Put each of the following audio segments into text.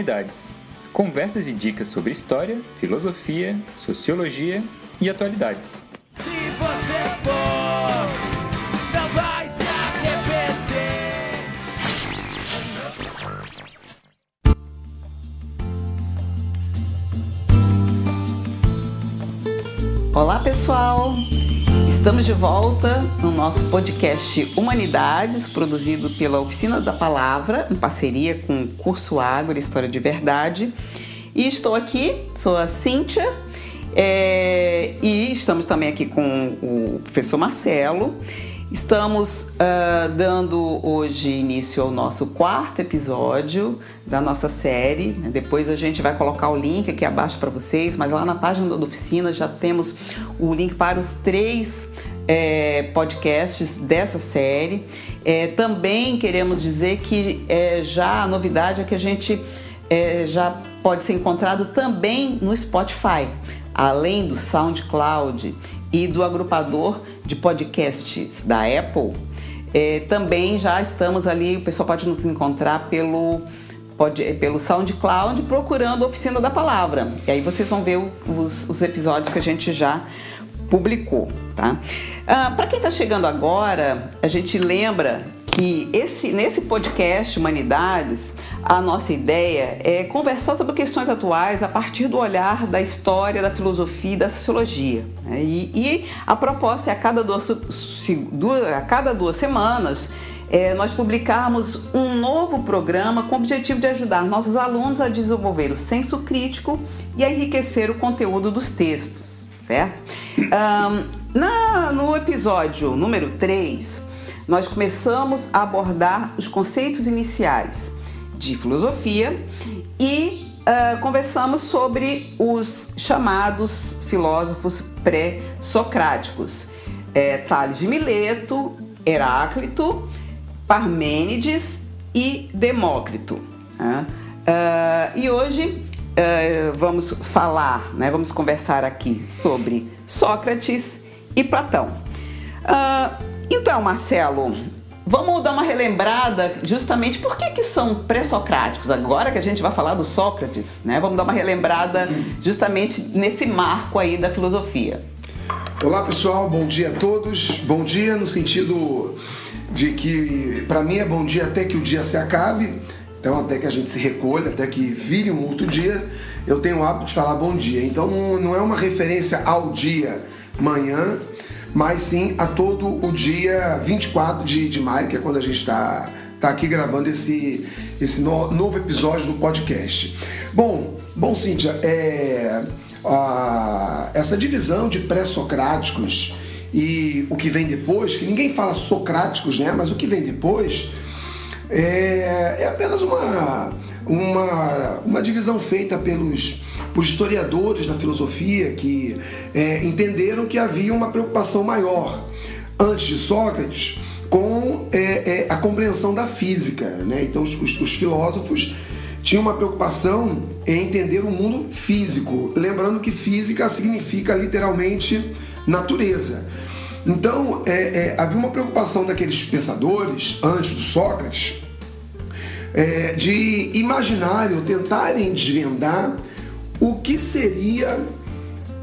Humanidades. Conversas e dicas sobre história, filosofia, sociologia e atualidades. Se você for, não vai se arrepender. Olá, pessoal! Estamos de volta no nosso podcast Humanidades, produzido pela Oficina da Palavra, em parceria com o Curso Agro História de Verdade. E estou aqui, sou a Cíntia, é, e estamos também aqui com o professor Marcelo. Estamos uh, dando hoje início ao nosso quarto episódio da nossa série. Depois a gente vai colocar o link aqui abaixo para vocês, mas lá na página da oficina já temos o link para os três é, podcasts dessa série. É, também queremos dizer que é, já a novidade é que a gente já pode ser encontrado também no Spotify, além do SoundCloud e do agrupador de podcasts da Apple. É, também já estamos ali, o pessoal pode nos encontrar pelo, pode, pelo SoundCloud procurando a Oficina da Palavra. E aí vocês vão ver os, os episódios que a gente já publicou, tá? Ah, Para quem está chegando agora, a gente lembra que esse, nesse podcast Humanidades a nossa ideia é conversar sobre questões atuais a partir do olhar da história, da filosofia e da sociologia. Né? E, e, a proposta é a cada duas, a cada duas semanas é, nós publicarmos um novo programa com o objetivo de ajudar nossos alunos a desenvolver o senso crítico e a enriquecer o conteúdo dos textos, certo? Um, na, no episódio número 3, nós começamos a abordar os conceitos iniciais de filosofia e uh, conversamos sobre os chamados filósofos pré-socráticos. É, Tales de Mileto, Heráclito, Parmênides e Demócrito. Né? Uh, e hoje uh, vamos falar, né, vamos conversar aqui sobre Sócrates e Platão. Uh, então, Marcelo, Vamos dar uma relembrada justamente por que, que são pré-socráticos. Agora que a gente vai falar do Sócrates, né? Vamos dar uma relembrada justamente nesse marco aí da filosofia. Olá pessoal, bom dia a todos. Bom dia no sentido de que para mim é bom dia até que o dia se acabe. Então até que a gente se recolha, até que vire um outro dia, eu tenho o hábito de falar bom dia. Então não é uma referência ao dia manhã, mas sim a todo o dia 24 de, de maio, que é quando a gente está tá aqui gravando esse, esse no, novo episódio do podcast. Bom, bom Cíntia, é, a, essa divisão de pré-socráticos e o que vem depois, que ninguém fala socráticos, né? Mas o que vem depois é, é apenas uma, uma, uma divisão feita pelos por historiadores da filosofia que é, entenderam que havia uma preocupação maior antes de Sócrates com é, é, a compreensão da física. Né? Então, os, os, filósofos tinham uma preocupação em entender o mundo físico, lembrando que física significa literalmente natureza. Então, é, é, havia uma preocupação daqueles pensadores, antes do Sócrates, é, de imaginarem ou tentarem desvendar o que seria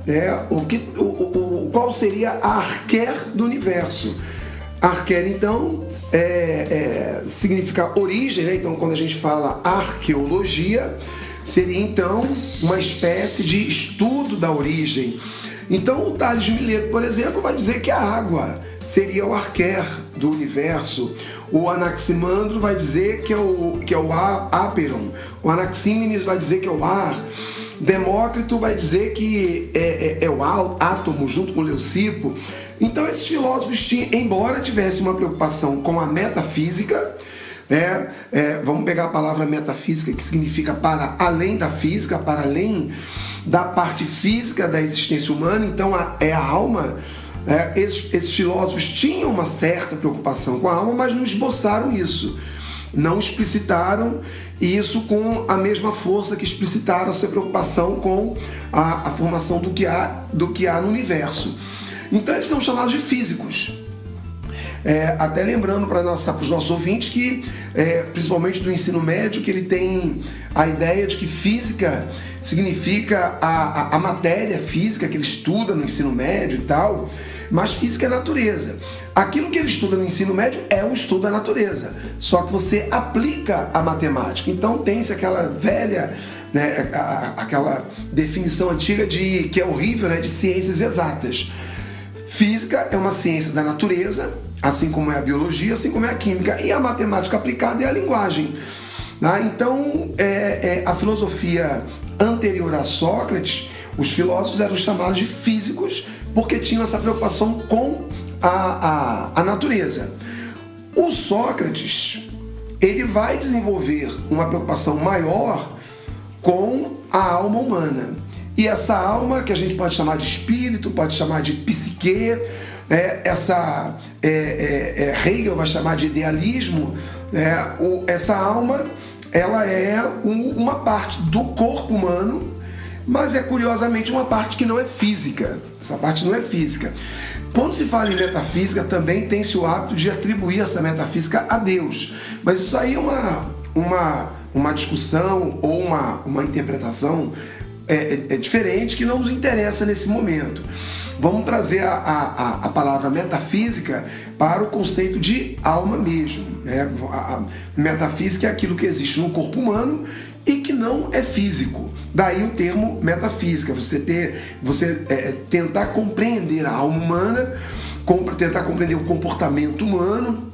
né, o que, o, o, qual seria a arquer do universo. Arquer, então, é, é, significa origem, né? então quando a gente fala arqueologia, seria então uma espécie de estudo da origem. Então o Tales Mileto, por exemplo, vai dizer que a água seria o arquer do universo. O Anaximandro vai dizer que é o, que é o Aperon. O Anaxímenes vai dizer que é o ar. Demócrito vai dizer que é, é, é o átomo junto com Leucipo. Então esses filósofos tinham, embora tivessem uma preocupação com a metafísica, né? É, vamos pegar a palavra metafísica, que significa para além da física, para além da parte física da existência humana, então a, é a alma. É, esses, esses filósofos tinham uma certa preocupação com a alma, mas não esboçaram isso não explicitaram isso com a mesma força que explicitaram a sua preocupação com a, a formação do que, há, do que há no universo. Então eles são chamados de físicos. É, até lembrando para os nossos ouvintes que, é, principalmente do ensino médio, que ele tem a ideia de que física significa a, a, a matéria física que ele estuda no ensino médio e tal, mas física é natureza. Aquilo que ele estuda no ensino médio é um estudo da natureza, só que você aplica a matemática. Então tem-se aquela velha né, aquela definição antiga de que é horrível, né, de ciências exatas. Física é uma ciência da natureza, assim como é a biologia, assim como é a química, e a matemática aplicada é a linguagem. Né? Então, é, é, a filosofia anterior a Sócrates, os filósofos eram chamados de físicos porque tinham essa preocupação com a, a, a natureza. O Sócrates ele vai desenvolver uma preocupação maior com a alma humana. E essa alma, que a gente pode chamar de espírito, pode chamar de psique, é, essa é, é, Hegel vai chamar de idealismo, é, o, essa alma ela é um, uma parte do corpo humano, mas é curiosamente uma parte que não é física. Essa parte não é física. Quando se fala em metafísica, também tem-se o hábito de atribuir essa metafísica a Deus. Mas isso aí é uma, uma uma discussão ou uma, uma interpretação é, é, é, diferente que não nos interessa nesse momento. Vamos trazer a, a, a palavra metafísica para o conceito de alma mesmo. Né? A, a metafísica é aquilo que existe no corpo humano e que não é físico. Daí o termo metafísica, você ter, você é, é tentar compreender a alma humana, tentar compreender o comportamento humano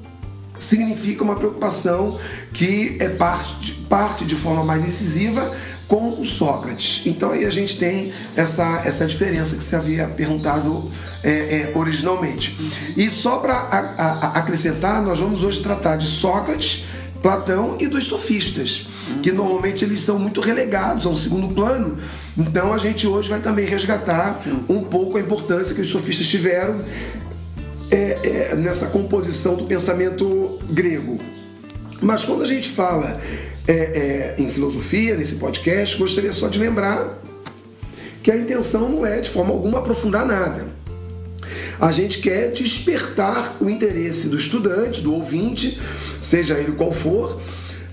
significa uma preocupação que é parte, parte de forma mais incisiva com o Sócrates. Então aí a gente tem essa, essa diferença que você havia perguntado é, é, originalmente. E só para acrescentar, nós vamos hoje tratar de Sócrates, Platão e dos sofistas, que normalmente eles são muito relegados a um segundo plano. Então a gente hoje vai também resgatar Sim. um pouco a importância que os sofistas tiveram é, é, nessa composição do pensamento grego. Mas quando a gente fala é, é, em filosofia, nesse podcast, gostaria só de lembrar que a intenção não é de forma alguma aprofundar nada. A gente quer despertar o interesse do estudante, do ouvinte, seja ele qual for,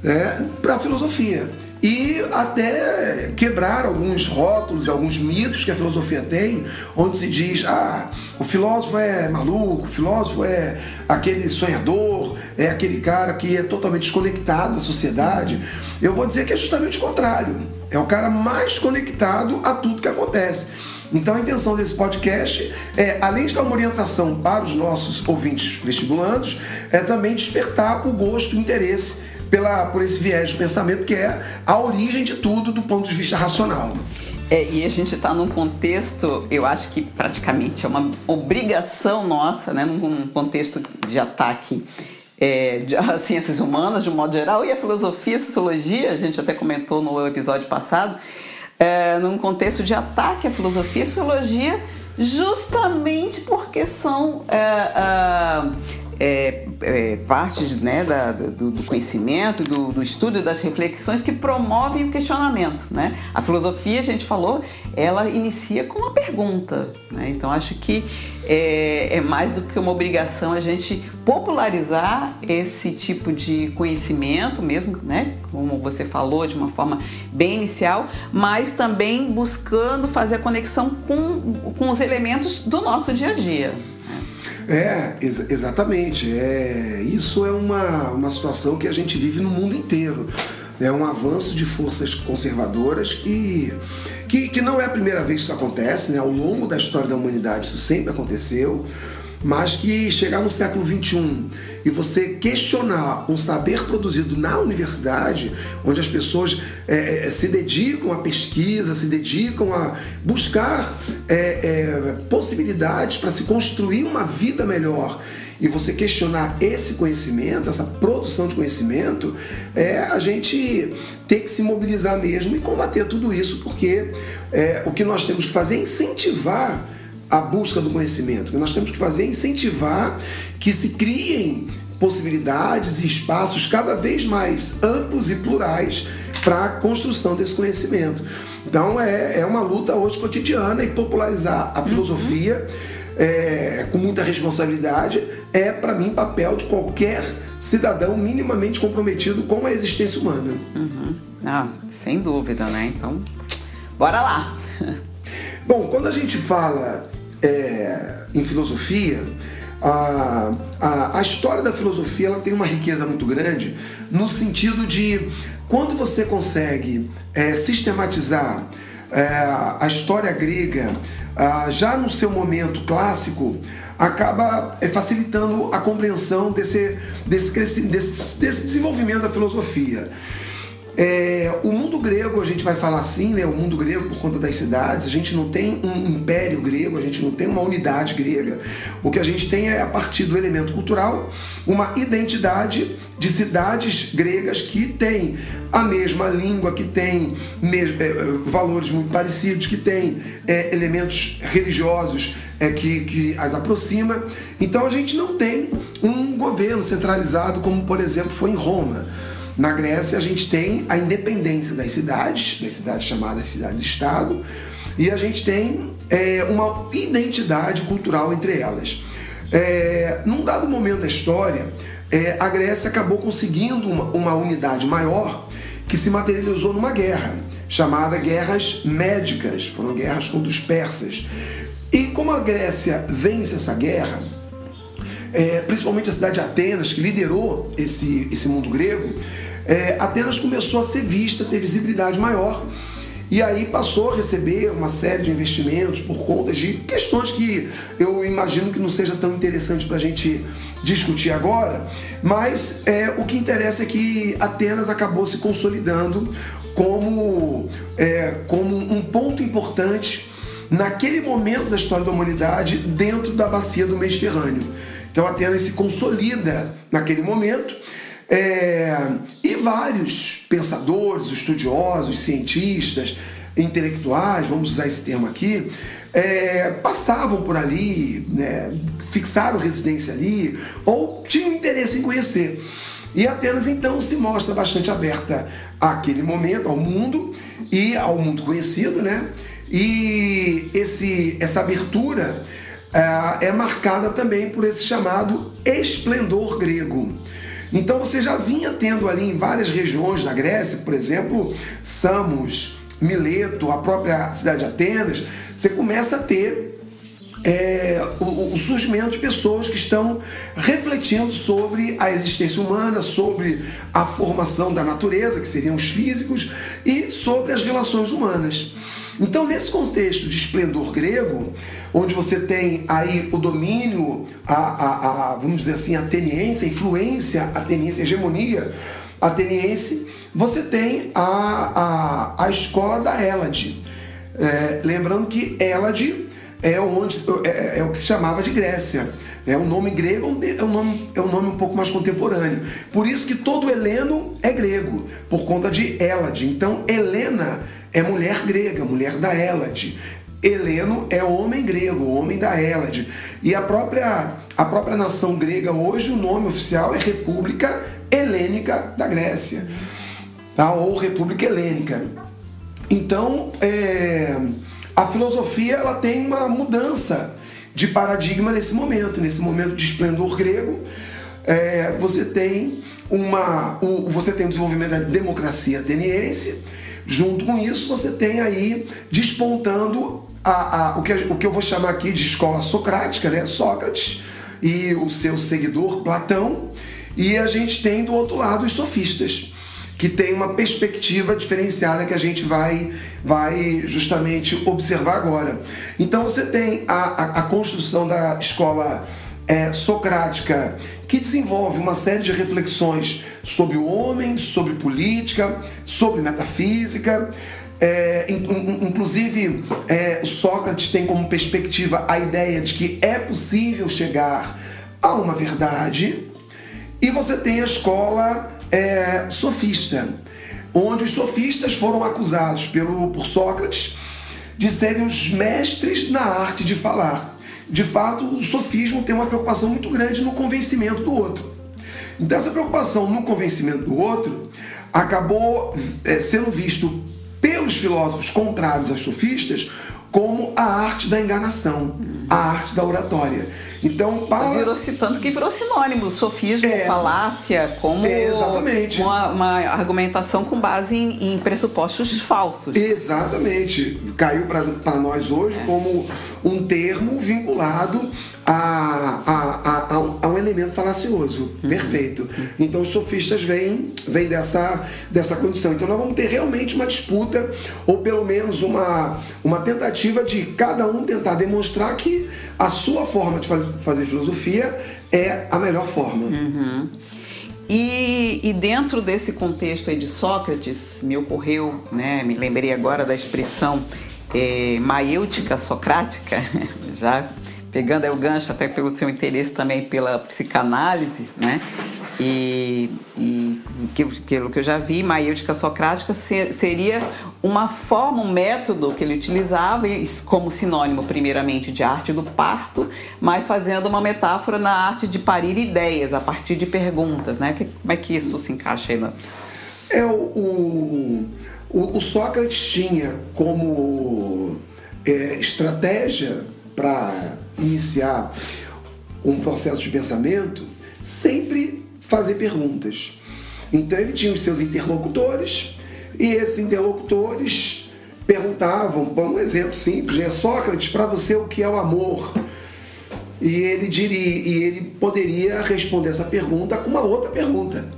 né, para a filosofia e até quebrar alguns rótulos, alguns mitos que a filosofia tem, onde se diz: ah, o filósofo é maluco, o filósofo é aquele sonhador, é aquele cara que é totalmente desconectado da sociedade. Eu vou dizer que é justamente o contrário. É o cara mais conectado a tudo que acontece. Então a intenção desse podcast é, além de dar uma orientação para os nossos ouvintes vestibulandos, é também despertar o gosto, o interesse pela, por esse viés de pensamento que é a origem de tudo do ponto de vista racional. É, e a gente está num contexto, eu acho que praticamente é uma obrigação nossa, né, num contexto de ataque é, às ciências humanas de um modo geral e a filosofia, a sociologia, a gente até comentou no episódio passado, é, num contexto de ataque à filosofia e sociologia, justamente porque são é, é é, é, parte né, da, do, do, conhecimento, do, do, estudo, das reflexões que promovem o questionamento. Né? A filosofia, a gente falou, ela inicia com uma pergunta. Né? Então, acho que é, é, mais do que uma obrigação a gente popularizar esse tipo de conhecimento, mesmo, né? como você falou, de uma forma bem inicial, mas também buscando fazer a conexão com, com os elementos do nosso dia a dia. É, ex exatamente. É, isso é uma, uma situação que a gente vive no mundo inteiro. É um avanço de forças conservadoras que, que, que não é a primeira vez que isso acontece, né? ao longo da história da humanidade isso sempre aconteceu mas que chegar no século XXI e você questionar um saber produzido na universidade, onde as pessoas é, é, se dedicam à pesquisa, se dedicam a buscar é, é possibilidades para se construir uma vida melhor e você questionar esse conhecimento, essa produção de conhecimento, é a gente ter que se mobilizar mesmo e combater tudo isso, porque é, o que nós temos que fazer é incentivar a busca do conhecimento. O que nós temos que fazer é incentivar que se criem possibilidades e espaços cada vez mais amplos e plurais para a construção desse conhecimento. Então é, é uma luta hoje cotidiana e popularizar a filosofia. Uhum é, com muita responsabilidade, é para mim papel de qualquer cidadão minimamente comprometido com a existência humana. Uhum. Ah, sem dúvida, né? Então, bora lá. Bom, quando a gente fala é, em filosofia, a, a, a, história da filosofia ela tem uma riqueza muito grande no sentido de quando você consegue é, sistematizar é, a história grega ah, já no seu momento clássico, acaba é, facilitando a compreensão desse, desse, desse, desse desenvolvimento da filosofia. É, o mundo grego, a gente vai falar assim, né? O mundo grego, por conta das cidades, a gente não tem um império grego, a gente não tem uma unidade grega. O que a gente tem é, a partir do elemento cultural, uma identidade de cidades gregas que têm a mesma língua, que têm é, valores muito parecidos, que têm é, elementos religiosos é, que, que as aproxima. Então a gente não tem um governo centralizado como, por exemplo, foi em Roma. Na Grécia, a gente tem a independência das cidades, das cidades chamadas cidades-estado, e a gente tem é, uma identidade cultural entre elas. É, num dado momento da história, é, a Grécia acabou conseguindo uma, uma unidade maior que se materializou numa guerra, chamada Guerras Médicas, foram guerras contra os persas. E como a Grécia vence essa guerra, é, principalmente a cidade de Atenas, que liderou esse, esse mundo grego, é, Atenas começou a ser vista, ter visibilidade maior. E aí passou a receber uma série de investimentos por conta de questões que eu imagino que não seja tão interessante para a gente discutir agora, mas é, o que interessa é que Atenas acabou se consolidando como, é, como um ponto importante naquele momento da história da humanidade dentro da bacia do Mediterrâneo. Então Atenas se consolida naquele momento é, e vários pensadores, estudiosos, cientistas, intelectuais, vamos usar esse termo aqui, é, passavam por ali, né, fixaram residência ali ou tinham interesse em conhecer. E Atenas então se mostra bastante aberta àquele momento, ao mundo e ao mundo conhecido, né? E esse, essa abertura é, é marcada também por esse chamado esplendor grego. Então você já vinha tendo ali em várias regiões da Grécia, por exemplo, Samos, Mileto, a própria cidade de Atenas, você começa a ter é, o, o, surgimento de pessoas que estão refletindo sobre a existência humana, sobre a formação da natureza, que seriam os físicos, e sobre as relações humanas. Então, nesse contexto de esplendor grego, onde você tem aí o domínio, a, a, a vamos dizer assim, ateniense, a influência ateniense, a hegemonia ateniense, você tem a, a, a escola da Hélade. É, lembrando que Hélade é, onde, é, é, o que se chamava de Grécia. É um nome grego, é um nome, é um nome um pouco mais contemporâneo. Por isso que todo heleno é grego, por conta de Hélade. Então, Helena é mulher grega, mulher da Hélade. Heleno é homem grego, homem da Hélade. E a própria, a própria nação grega hoje, o nome oficial é República Helênica da Grécia, tá? ou República Helênica. Então, é, a filosofia ela tem uma mudança de paradigma nesse momento, nesse momento de esplendor grego. É, você tem uma, o, você tem o desenvolvimento da democracia ateniense. Junto com isso, você tem aí despontando a, a, o, que, o que eu vou chamar aqui de escola socrática, né? Sócrates e o seu seguidor Platão, e a gente tem do outro lado os sofistas, que tem uma perspectiva diferenciada que a gente vai, vai justamente observar agora. Então você tem a, a, a construção da escola é, socrática, que desenvolve uma série de reflexões sobre o homem, sobre política, sobre metafísica, é, inclusive, é, Sócrates tem como perspectiva a ideia de que é possível chegar a uma verdade, e você tem a escola é, sofista, onde os sofistas foram acusados pelo, por Sócrates de serem os mestres na arte de falar. De fato, o sofismo tem uma preocupação muito grande no convencimento do outro. Então, essa preocupação no convencimento do outro acabou é, sendo visto pelos filósofos contrários aos sofistas como a arte da enganação, a arte da oratória. Então, para... virou tanto que virou sinônimo, sofismo, É. falácia, como É, exatamente. Uma, uma argumentação com base em, em pressupostos falsos. Exatamente. Caiu para nós hoje como um termo vinculado a, a, a, a um- elemento falacioso. Perfeito. Então os sofistas vêm, vêm dessa, dessa condição. Então nós vamos ter realmente uma disputa, ou pelo menos uma, uma tentativa de cada um tentar demonstrar que a sua forma de faz- fazer filosofia é a melhor forma. E, e dentro desse contexto aí de Sócrates, me ocorreu, né, me lembrei agora da expressão é, maêutica socrática, já pegando aí o gancho até pelo seu interesse também pela psicanálise, né? E, e pelo que eu já vi, maêutica socrática se- seria uma forma, um método que ele utilizava como sinônimo, primeiramente, de arte do parto, mas fazendo uma metáfora na arte de parir ideias a partir de perguntas, né? Como é que isso se encaixa aí? Na... É o, o, o- o Sócrates tinha como é, estratégia para iniciar um processo de pensamento sempre fazer perguntas. Então ele tinha os seus interlocutores e esses interlocutores perguntavam, por um exemplo simples, né? Sócrates, para você o que é o amor? E ele diria, e ele poderia responder essa pergunta com uma outra pergunta.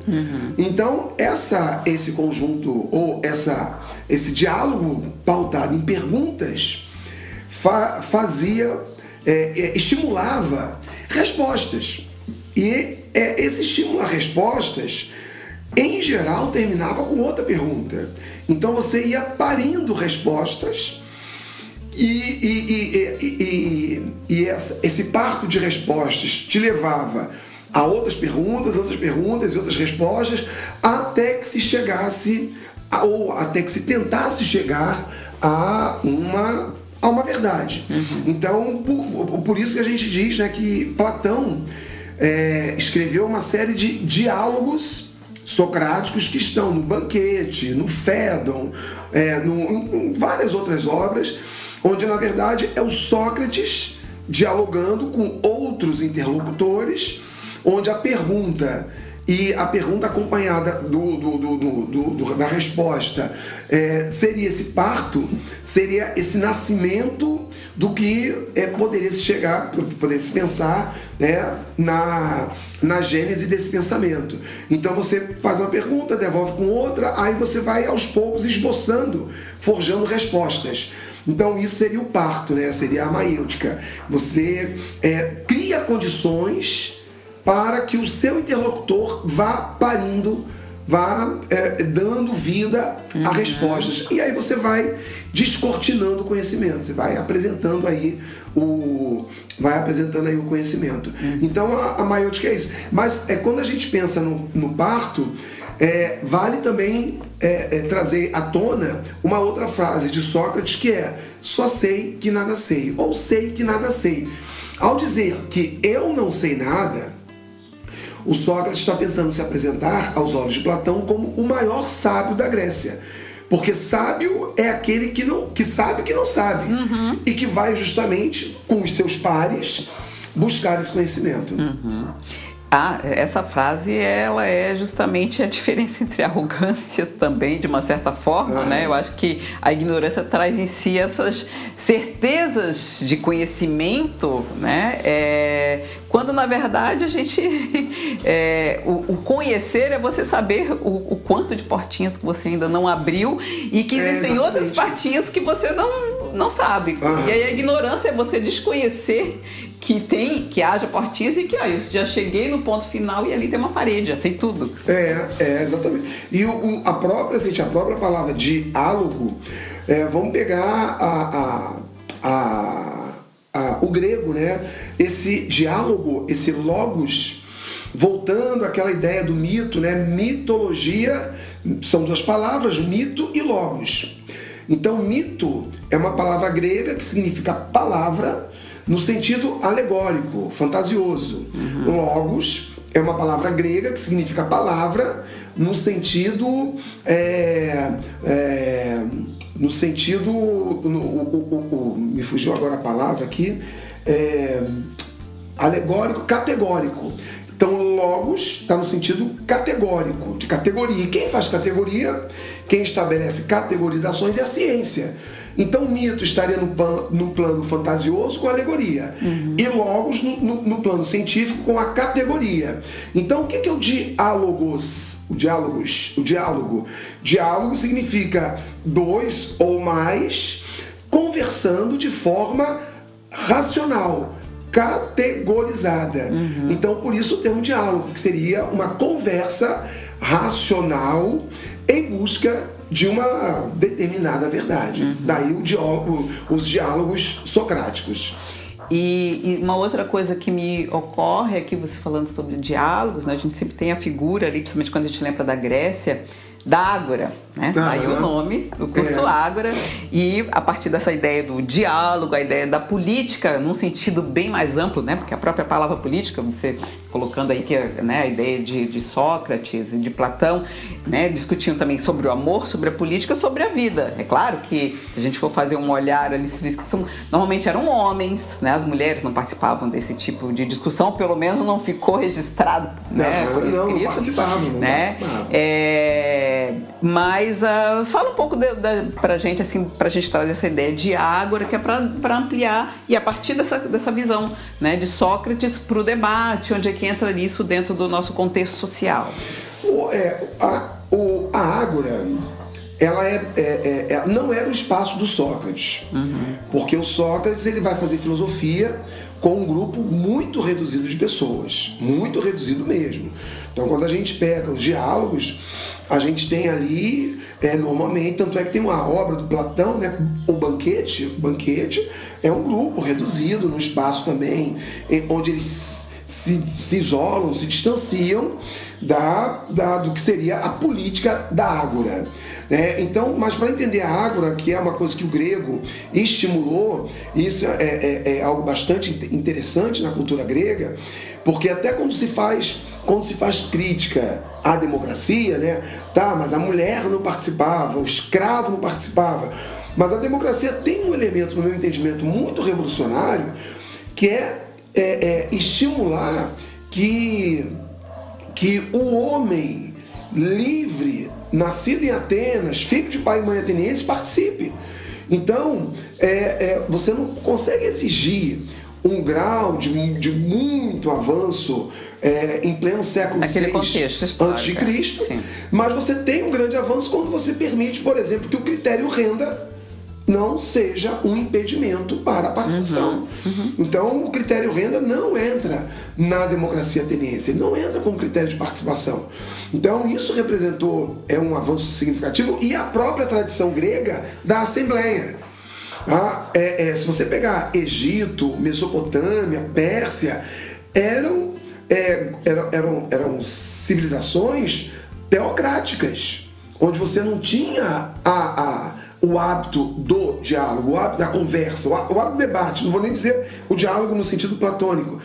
Então, essa, esse conjunto ou essa, esse diálogo pautado em perguntas fa- fazia, é, é, estimulava respostas. E é, esse estímulo a respostas, em geral, terminava com outra pergunta. Então você ia parindo respostas e, e- e- e- esse parto de respostas te levava a outras perguntas, outras perguntas e outras respostas, até que se chegasse, ou até que se tentasse chegar a uma, a uma verdade. Então, por, por isso que a gente diz né, que Platão é, escreveu uma série de diálogos socráticos que estão no Banquete, no Fédon, é, no- em, em várias outras obras, onde na verdade é o Sócrates dialogando com outros interlocutores, onde a pergunta e a pergunta acompanhada do, do- do- da resposta é, seria esse parto, seria esse nascimento do que é, poderia se chegar, poderia se pensar né, na, na gênese desse pensamento. Então você faz uma pergunta, devolve com outra, aí você vai aos poucos esboçando, forjando respostas. Então isso seria o parto, né? seria a maêutica. Você é, cria condições para que o seu interlocutor vá parindo, vá é, dando vida a respostas. E aí você vai descortinando o conhecimento, você vai apresentando aí o vai apresentando aí o conhecimento. Então a, a maiútica é isso. Mas é quando a gente pensa no, no parto, é, vale também é, é, trazer à tona uma outra frase de Sócrates que é só sei que nada sei, ou sei que nada sei. Ao dizer que eu não sei nada, o Sócrates está tentando se apresentar aos olhos de Platão como o maior sábio da Grécia. Porque sábio é aquele que, não, que sabe que não sabe. E que vai justamente com os seus pares buscar esse conhecimento. Ah, essa frase ela é justamente a diferença entre arrogância também, de uma certa forma, Ah. né? Eu acho que a ignorância traz em si essas certezas de conhecimento, né? É, quando na verdade a gente é, o, o conhecer é você saber o, o quanto de portinhas que você ainda não abriu e que É, existem outras exatamente. portinhas que você não, não sabe. Aham. E aí a ignorância é você desconhecer que tem, que haja portinhas e que ó, eu já cheguei no ponto final e ali tem uma parede, já sei tudo. É, é, exatamente. E o, o- a própria, gente, a própria palavra diálogo, é, vamos pegar a, a- a- a- o grego, né? Esse diálogo, esse logos, voltando àquela ideia do mito, né? Mitologia são duas palavras, mito e logos. Então, mito é uma palavra grega que significa palavra no sentido alegórico, fantasioso. Logos é uma palavra grega que significa palavra no sentido é, é, no sentido. No, o, o, o, me fugiu agora a palavra aqui. É, alegórico, categórico. Então, logos está no sentido categórico, de categoria. E quem faz categoria, quem estabelece categorizações é a ciência. Então, mito estaria no, pan, no plano fantasioso com a alegoria, uhum. e logos no, no, no, plano científico com a categoria. Então, o que é o diálogos? O diálogos, o diálogo. Diálogo significa dois ou mais conversando de forma racional categorizada. Uhum. Então, por isso o termo diálogo, que seria uma conversa racional em busca de uma determinada verdade. Uhum. Daí o diálogo, os diálogos socráticos. E, e, uma outra coisa que me ocorre aqui, você falando sobre diálogos, né? a gente sempre tem a figura ali, principalmente quando a gente lembra da Grécia, da Ágora, né? Uhum. Aí o nome, o curso é. Ágora, e a partir dessa ideia do diálogo, a ideia da política, num sentido bem mais amplo, né? Porque a própria palavra política, você colocando aí que né, a ideia de, de Sócrates e de Platão, né? Discutiam também sobre o amor, sobre a política, sobre a vida. É claro que se a gente for fazer um olhar ali, se diz que são, normalmente eram homens, né? As mulheres não participavam desse tipo de discussão, pelo menos não ficou registrado, né? Não, por escrito, não, não participavam, não né? Participavam. É, mas uh, fala um pouco de, de, pra gente, assim, pra gente trazer essa ideia de Ágora, que é para ampliar, e a partir dessa, dessa visão né, de Sócrates para o debate, onde é que entra isso dentro do nosso contexto social. O, é, a, o, a Ágora, ela é, é, é, é, não era o espaço do Sócrates, uhum. porque o Sócrates ele vai fazer filosofia com um grupo muito reduzido de pessoas, muito reduzido mesmo. Então, quando a gente pega os diálogos, a gente tem ali, é, normalmente, tanto é que tem uma obra do Platão, né, o Banquete, o Banquete é um grupo reduzido no espaço também, onde eles se, se isolam, se distanciam da, da, do que seria a política da ágora. Né? Então, mas para entender a ágora, que é uma coisa que o grego estimulou, isso é, é, é algo bastante interessante na cultura grega, porque até quando se faz quando se faz crítica à democracia, né? Tá, mas a mulher não participava, o escravo não participava. Mas a democracia tem um elemento, no meu entendimento, muito revolucionário, que é, é, é estimular que, que o homem livre, nascido em Atenas, filho de pai e mãe ateniense, participe. Então, é, é, você não consegue exigir um grau de, de muito avanço é, em pleno século Naquele VI contexto antes de Cristo, sim. mas você tem um grande avanço quando você permite, por exemplo, que o critério renda não seja um impedimento para a participação. Uhum, uhum. Então, o critério renda não entra na democracia ateniense, ele não entra como critério de participação. Então, isso representou é um avanço significativo e a própria tradição grega da Assembleia. Ah, é, é, se você pegar Egito, Mesopotâmia, Pérsia, eram, é, eram, eram, eram civilizações teocráticas, onde você não tinha a, a, o hábito do diálogo, o hábito da conversa, o hábito do debate. Não vou nem dizer o diálogo no sentido platônico,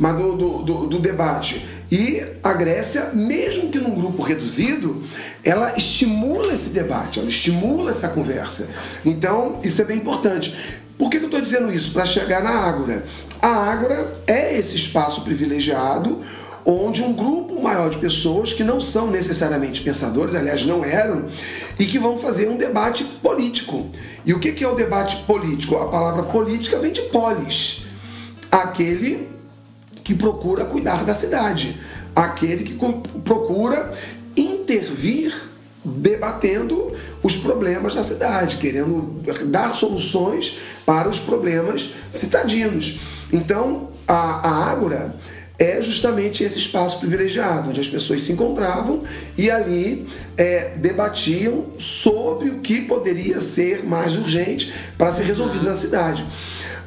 mas do, do, do, do debate. E a Grécia, mesmo que num grupo reduzido, ela estimula esse debate, ela estimula essa conversa. Então, isso é bem importante. Por que eu estou dizendo isso? Para chegar na Ágora. A Ágora é esse espaço privilegiado onde um grupo maior de pessoas que não são necessariamente pensadores, aliás, não eram, e que vão fazer um debate político. E o que é o debate político? A palavra política vem de polis, aquele que procura cuidar da cidade, aquele que procura intervir debatendo os problemas da cidade, querendo dar soluções para os problemas citadinos. Então, a, a Ágora é justamente esse espaço privilegiado, onde as pessoas se encontravam e ali é, debatiam sobre o que poderia ser mais urgente para ser resolvido na cidade.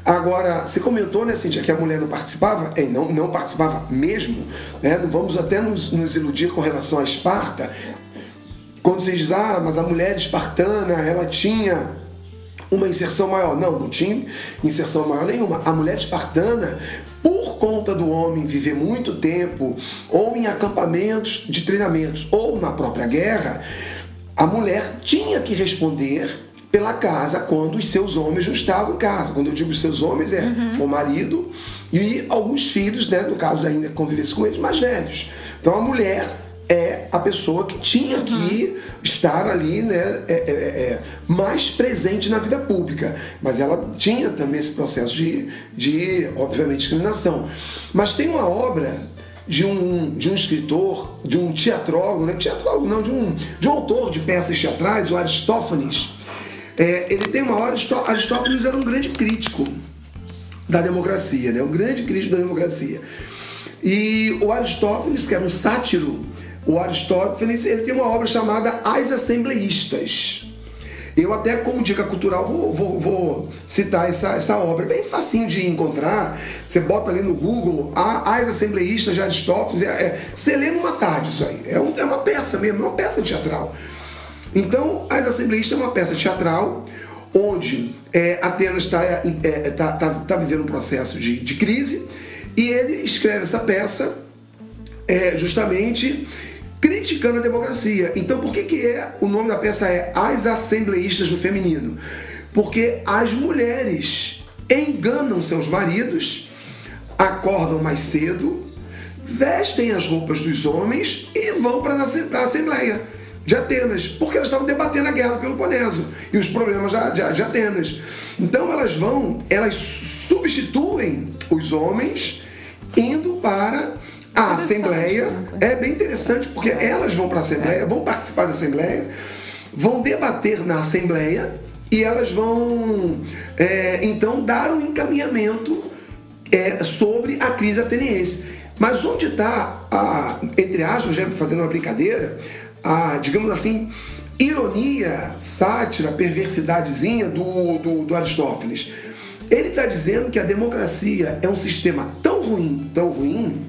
Agora, você comentou, né, Cintia, que a mulher não participava? É, não, não participava mesmo. Né? Não vamos até nos, nos iludir com relação a Esparta. Quando você diz, ah, mas a mulher espartana, ela tinha uma inserção maior. Não, não tinha inserção maior nenhuma. A mulher espartana, por conta do homem viver muito tempo, ou em acampamentos de treinamentos, ou na própria guerra, a mulher tinha que responder pela casa quando os seus homens não estavam em casa. Quando eu digo os seus homens, é o marido e alguns filhos, né? No caso, ainda convivesse com eles mais velhos. Então a mulher é a pessoa que tinha que estar ali, né, é, é, é, mais presente na vida pública. Mas ela tinha também esse processo de, de obviamente, discriminação. Mas tem uma obra de um, de um escritor, de um teatrólogo, né? teatrólogo não, de um, de um autor de peças teatrais, o Aristófanes. É, ele tem uma hora, Aristó- Aristófanes era um grande crítico da democracia, né? um grande crítico da democracia. E o Aristófanes, que era um sátiro, o Aristófanes ele tem uma obra chamada As Assembleístas. Eu até, como dica cultural, vou, vou- vou citar essa, essa obra. É bem facinho de encontrar. Você bota ali no Google "A- As Assembleístas de Aristófanes. É, é- você lê numa tarde isso aí. É, é uma peça mesmo, é uma peça teatral. Então, As Assembleístas é uma peça teatral onde é, Atenas está é, tá, tá- tá vivendo um processo de, de crise e ele escreve essa peça é, justamente criticando a democracia. Então, por que, que é o nome da peça é As Assembleístas no Feminino? Porque as mulheres enganam seus maridos, acordam mais cedo, vestem as roupas dos homens e vão para a Assembleia de Atenas, porque elas estavam debatendo a guerra do Peloponeso e os problemas de Atenas. Então elas vão, elas substituem os homens indo para a Assembleia. É bem interessante, porque elas vão para a Assembleia, vão participar da Assembleia, vão debater na Assembleia e elas vão é, então dar um encaminhamento é, sobre a crise ateniense. Mas onde está, a, entre aspas, já fazendo uma brincadeira, a, digamos assim, ironia, sátira, perversidadezinha do, do, do Aristófanes? Ele está dizendo que a democracia é um sistema tão ruim, tão ruim,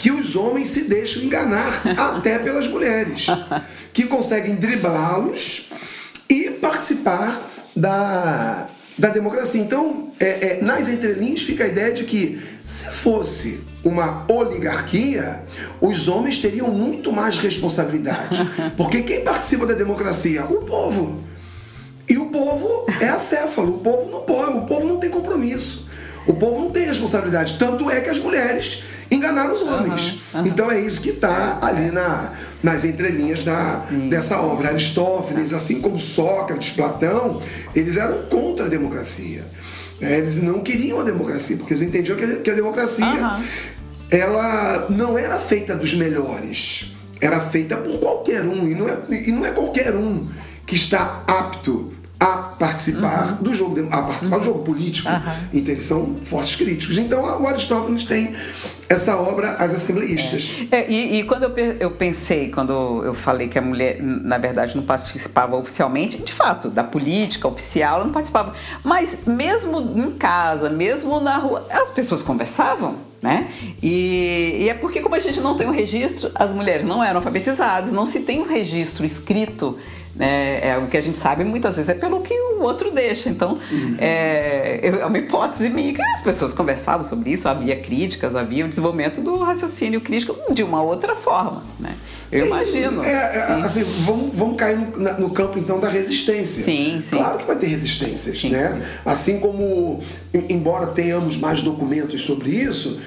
que os homens se deixam enganar até pelas mulheres, que conseguem driblá-los e participar da, da democracia. Então, é, é, nas entrelinhas fica a ideia de que se fosse uma oligarquia, os homens teriam muito mais responsabilidade. Porque quem participa da democracia? O povo. E o povo é acéfalo, o povo não pode, o povo não tem compromisso. O povo não tem responsabilidade. Tanto é que as mulheres enganaram os homens. Então é isso que está ali na, nas entrelinhas da, dessa obra. Aristófanes, assim como Sócrates, Platão, eles eram contra a democracia. É, Eles não queriam a democracia, porque eles entendiam que a, que a democracia Aham. ela não era feita dos melhores, era feita por qualquer um, e não é, e não é qualquer um que está apto a participar do jogo a participar do jogo político. Então eles são fortes críticos. Então o Aristófanes tem essa obra As Assembleístas. É, e, e quando eu, eu pensei, quando eu falei que a mulher, na verdade, não participava oficialmente, de fato, da política oficial, ela não participava. Mas mesmo em casa, mesmo na rua, as pessoas conversavam, né? E, e é porque, como a gente não tem um registro, as mulheres não eram alfabetizadas, não se tem um registro escrito. Né? é, o que a gente sabe muitas vezes é pelo que o outro deixa. Então, é, eu- é uma hipótese minha que as pessoas conversavam sobre isso, havia críticas, havia o desenvolvimento do raciocínio crítico de uma outra forma. Né? Eu Sim, imagino. É, é, Sim. assim, vamos, vamos cair no, no campo então da resistência. Sim, sim. Claro que vai ter resistências, Sim. né? Assim como, em- embora tenhamos mais documentos sobre isso,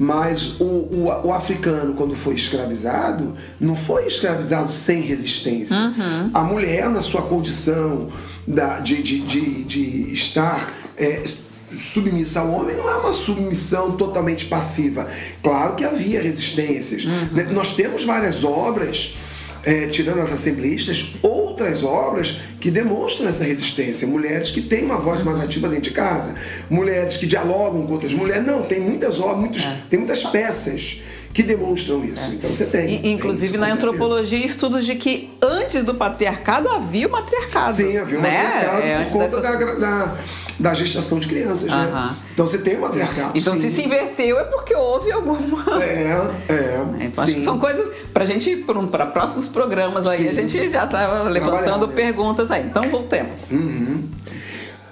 mas o, o, o africano, quando foi escravizado, não foi escravizado sem resistência. Uhum. A mulher, na sua condição da- de, de, de, de estar. é, submissa ao homem não é uma submissão totalmente passiva. Claro que havia resistências. Né? Nós temos várias obras, é, tirando as assembleístas, outras obras que demonstram essa resistência. Mulheres que têm uma voz mais ativa dentro de casa, mulheres que dialogam com outras mulheres. Não, tem muitas obras, muitos, tem muitas peças que demonstram isso. Então você tem. E, tem inclusive isso, na certeza. antropologia, estudos de que antes do patriarcado havia o matriarcado. Sim, havia um né? matriarcado É, por conta dessas- da, da, da gestação de crianças, né? Então você tem o matriarcado. Então, sim. se se inverteu, é porque houve alguma. É, é. Então, acho que sim. são coisas pra gente ir para próximos programas aí. Sim. A gente já tá levantando Trabalhar, né? perguntas aí. Então, voltemos.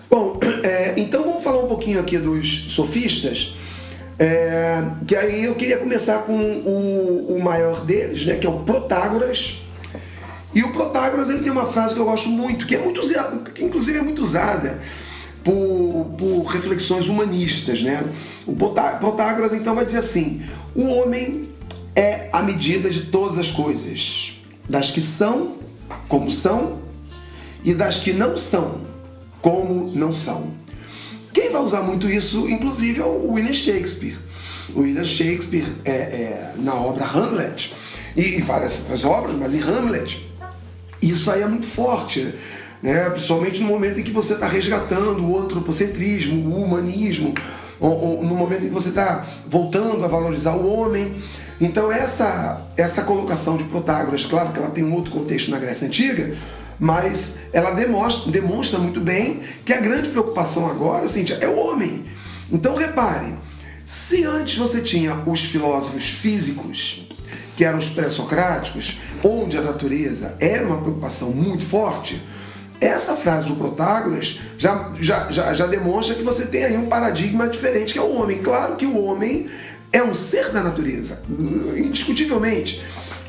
Bom, é, então vamos falar um pouquinho aqui dos sofistas. é, que aí eu queria começar com o, o maior deles, né, que é o Protágoras. E o Protágoras ele tem uma frase que eu gosto muito, que é muito usada, que inclusive é muito usada por, por reflexões humanistas, né? O Protágoras então vai dizer assim: o homem é a medida de todas as coisas, das que são como são e das que não são como não são. Quem vai usar muito isso, inclusive, é o William Shakespeare. O William Shakespeare, é, é, na obra Hamlet, e, e várias outras obras, mas em Hamlet, isso aí é muito forte, né? principalmente no momento em que você está resgatando o antropocentrismo, o humanismo, ou, ou, no momento em que você está voltando a valorizar o homem. Então essa, essa colocação de Protágoras, claro que ela tem um outro contexto na Grécia Antiga, mas ela demonstra, demonstra muito bem que a grande preocupação agora, Cíntia, é o homem. Então repare, se antes você tinha os filósofos físicos, que eram os pré-socráticos, onde a natureza era uma preocupação muito forte, essa frase do Protágoras já, já, já, já demonstra que você tem aí um paradigma diferente, que é o homem. Claro que o homem é um ser da natureza, indiscutivelmente.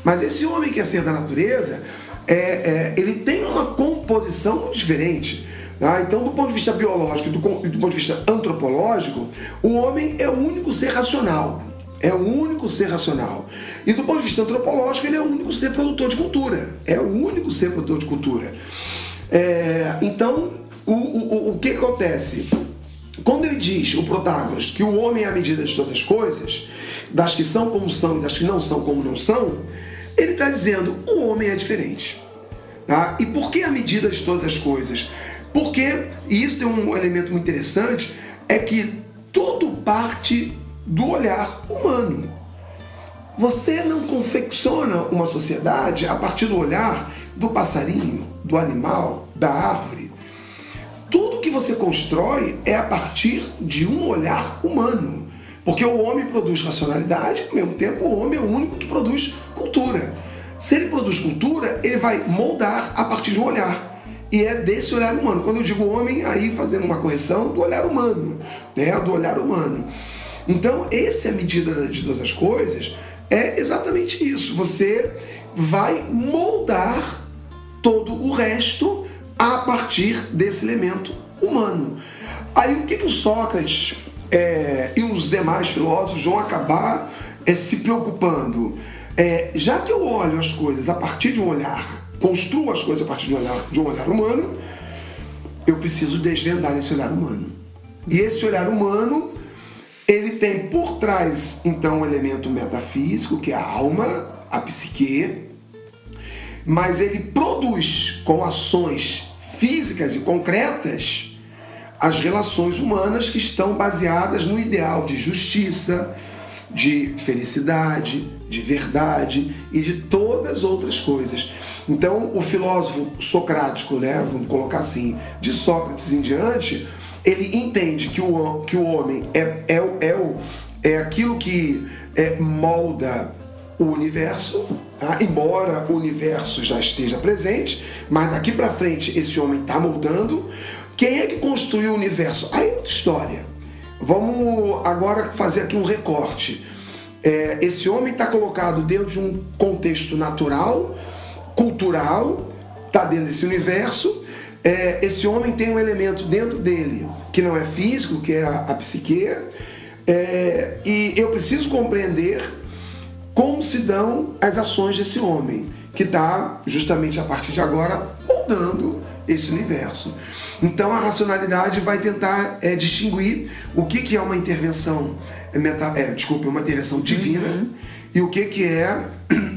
Mas esse homem que é ser da natureza, é, é, ele tem uma composição diferente. Tá? Então, do ponto de vista biológico e do, do ponto de vista antropológico, o homem é o único ser racional. É o único ser racional. E do ponto de vista antropológico, ele é o único ser produtor de cultura. É o único ser produtor de cultura. É, então, o, o, o que acontece? Quando ele diz, o Protágoras, que o homem é a medida de todas as coisas, das que são como são e das que não são como não são, ele está dizendo o homem é diferente. Tá? E por que a medida de todas as coisas? Porque, e isso tem um elemento muito interessante, é que tudo parte do olhar humano. Você não confecciona uma sociedade a partir do olhar do passarinho, do animal, da árvore. Tudo que você constrói é a partir de um olhar humano. Porque o homem produz racionalidade, ao mesmo tempo o homem é o único que produz cultura. Se ele produz cultura, ele vai moldar a partir de um olhar. E é desse olhar humano. Quando eu digo homem, aí fazendo uma correção do olhar humano, né? Do olhar humano. Então, essa é a medida de todas as coisas, é exatamente isso. Você vai moldar todo o resto a partir desse elemento humano. Aí o que, que o Sócrates é, e os demais filósofos vão acabar é, se preocupando? É, já que eu olho as coisas a partir de um olhar, construo as coisas a partir de um olhar, de um olhar humano, eu preciso desvendar esse olhar humano. E esse olhar humano, ele tem por trás, então, o um elemento metafísico, que é a alma, a psique, mas ele produz com ações físicas e concretas as relações humanas que estão baseadas no ideal de justiça, de felicidade, de verdade e de todas as outras coisas. Então, o filósofo socrático, né, vamos colocar assim, de Sócrates em diante, ele entende que o, que o homem é, é, é, é aquilo que é, molda o universo, tá? embora o universo já esteja presente, mas daqui para frente esse homem está moldando. Quem é que construiu o universo? Aí é outra história. Vamos agora fazer aqui um recorte. É, esse homem está colocado dentro de um contexto natural, cultural, está dentro desse universo. É, esse homem tem um elemento dentro dele que não é físico, que é a, a psique. É, e eu preciso compreender como se dão as ações desse homem, que está justamente a partir de agora moldando esse universo. Então a racionalidade vai tentar é, distinguir o que, que é uma intervenção, é, meta, é, desculpe, uma intervenção divina uhum. e o que, que é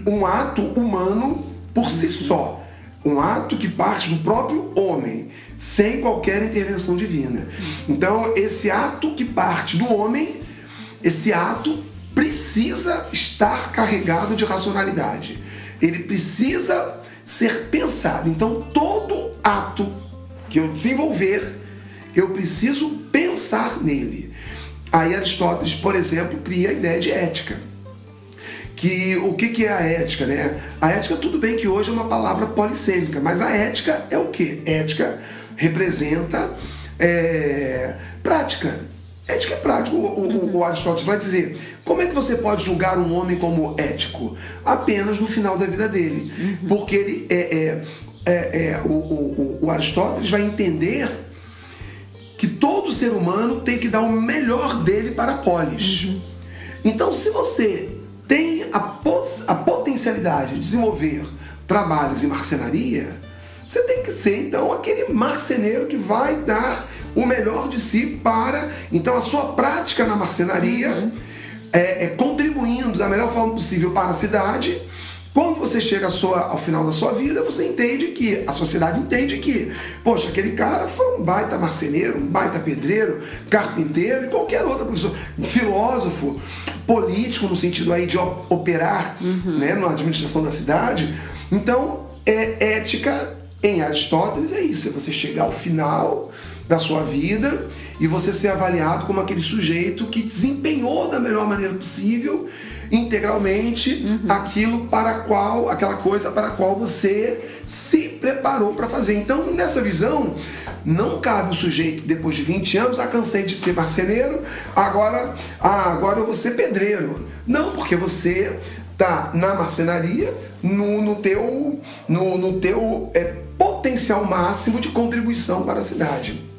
um ato humano por si uhum. só. Um ato que parte do próprio homem, sem qualquer intervenção divina. Então, esse ato que parte do homem, esse ato precisa estar carregado de racionalidade. Ele precisa ser pensado. Então, todo ato que eu desenvolver, eu preciso pensar nele. Aí Aristóteles, por exemplo, cria a ideia de ética. Que o que, que é a ética, né? A ética, tudo bem que hoje é uma palavra polissêmica, mas a ética é o que? Ética representa é, prática, Ética é prática. O, o, o, Aristóteles vai dizer: como é que você pode julgar um homem como ético? Apenas no final da vida dele. Porque ele é, é, é, é o, o, o Aristóteles vai entender que todo ser humano tem que dar o melhor dele para a polis. Uhum. Então, se você tem a, a potencialidade de desenvolver trabalhos em marcenaria, você tem que ser então aquele marceneiro que vai dar o melhor de si para então a sua prática na marcenaria, uhum. é, é, contribuindo da melhor forma possível para a cidade. Quando você chega sua, ao final da sua vida, você entende que, a sociedade entende que, poxa, aquele cara foi um baita marceneiro, um baita pedreiro, carpinteiro e qualquer outra pessoa, filósofo, político no sentido aí de operar uhum. né, na administração da cidade. Então, é ética em Aristóteles é isso, é você chegar ao final da sua vida e você ser avaliado como aquele sujeito que desempenhou da melhor maneira possível integralmente uhum. aquilo para qual aquela coisa para a qual você se preparou para fazer. Então, nessa visão, não cabe o sujeito depois de 20 anos, ah, cansei de ser marceneiro, agora, ah, agora eu vou ser pedreiro. Não, porque você tá na marcenaria no, no teu no, no teu é, potencial máximo de contribuição para a cidade.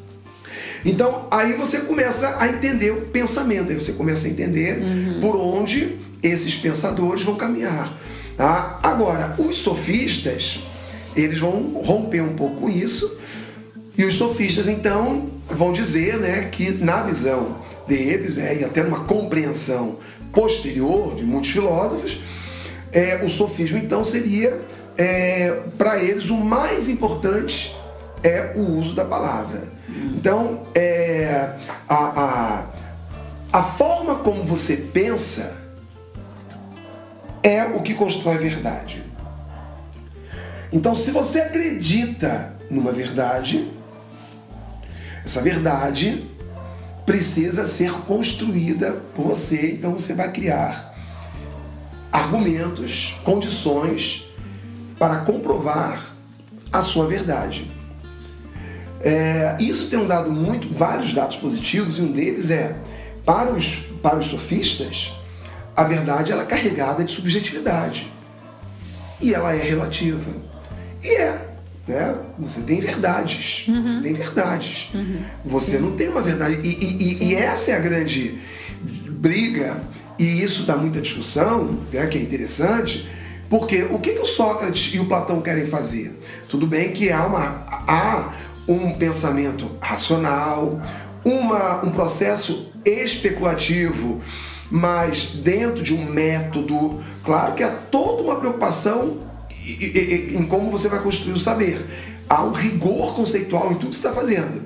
Então, aí você começa a entender o pensamento, aí você começa a entender uhum. por onde esses pensadores vão caminhar. Tá? Agora, os sofistas, eles vão romper um pouco com isso, e os sofistas, então, vão dizer né, que, na visão deles, né, e até numa compreensão posterior de muitos filósofos, é, o sofismo, então, seria é, para eles o mais importante é o uso da palavra. Então, é, a, a, a forma como você pensa é o que constrói verdade. Então, se você acredita numa verdade, essa verdade precisa ser construída por você, então você vai criar argumentos, condições para comprovar a sua verdade. É, isso tem um dado muito, vários dados positivos, e um deles é para os, para os sofistas, a verdade ela é carregada de subjetividade. E ela é relativa. E é. Né? Você tem verdades. Uhum. Você tem verdades. Uhum. Você não tem uma verdade. E, e, e, essa é a grande briga, e isso dá muita discussão, né, que é interessante, porque o que, que o Sócrates e o Platão querem fazer? Tudo bem que há, uma, há um pensamento racional, uma, um processo especulativo, mas dentro de um método, claro que há toda uma preocupação em como você vai construir o saber. Há um rigor conceitual em tudo que você está fazendo.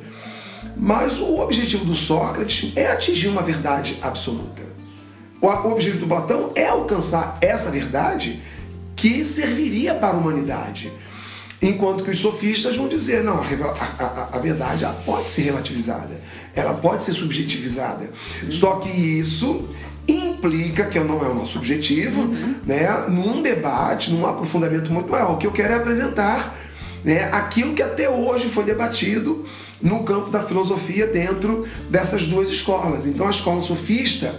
Mas o objetivo do Sócrates é atingir uma verdade absoluta. O objetivo do Platão é alcançar essa verdade que serviria para a humanidade. Enquanto que os sofistas vão dizer, não, a, a, a verdade ela pode ser relativizada, ela pode ser subjetivizada. Uhum. Só que isso implica, que não é o nosso objetivo, uhum. né, num debate, num aprofundamento muito maior. O que eu quero é apresentar né, aquilo que até hoje foi debatido no campo da filosofia dentro dessas duas escolas. Então a escola sofista,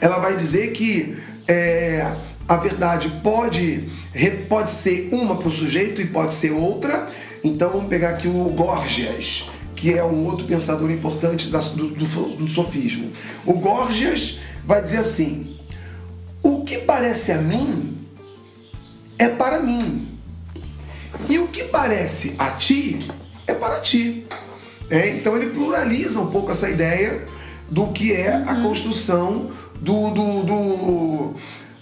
ela vai dizer que é, a verdade pode, pode ser uma para o sujeito e pode ser outra. Então vamos pegar aqui o Gorgias, que é um outro pensador importante do, do, do sofismo. O Gorgias vai dizer assim: o que parece a mim é para mim, e o que parece a ti é para ti. É, então ele pluraliza um pouco essa ideia do que é a uhum. construção do, do, do